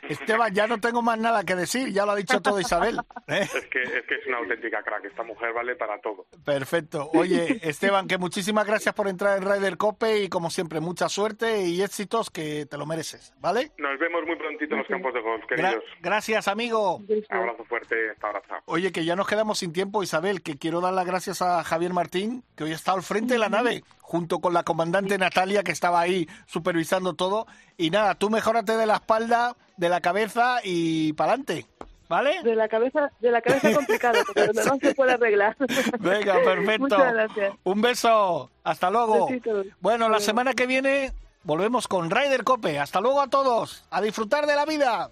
Esteban, ya no tengo más nada que decir, ya lo ha dicho todo Isabel. ¿eh? Es, que, es que es una auténtica crack, esta mujer vale para todo. Perfecto. Oye, Esteban, que muchísimas gracias por entrar en Ryder Cope y como siempre, mucha suerte y éxitos que te lo mereces, ¿vale? Nos vemos muy prontito en los campos de golf, queridos. gracias, amigo. Un abrazo fuerte, hasta ahora. Oye, que ya nos quedamos sin tiempo, Isabel, que quiero dar las gracias a Javier Martín, que hoy está al frente de la nave, junto con la comandante Natalia, que estaba ahí supervisando todo. Y nada, tú mejórate de la espalda de la cabeza y para adelante. ¿Vale? De la cabeza, de la cabeza complicado, pero no se puede arreglar. Venga, perfecto. Muchas gracias. Un beso. Hasta luego. Bueno, la semana que viene volvemos con Ryder Cope. Hasta luego a todos. A disfrutar de la vida.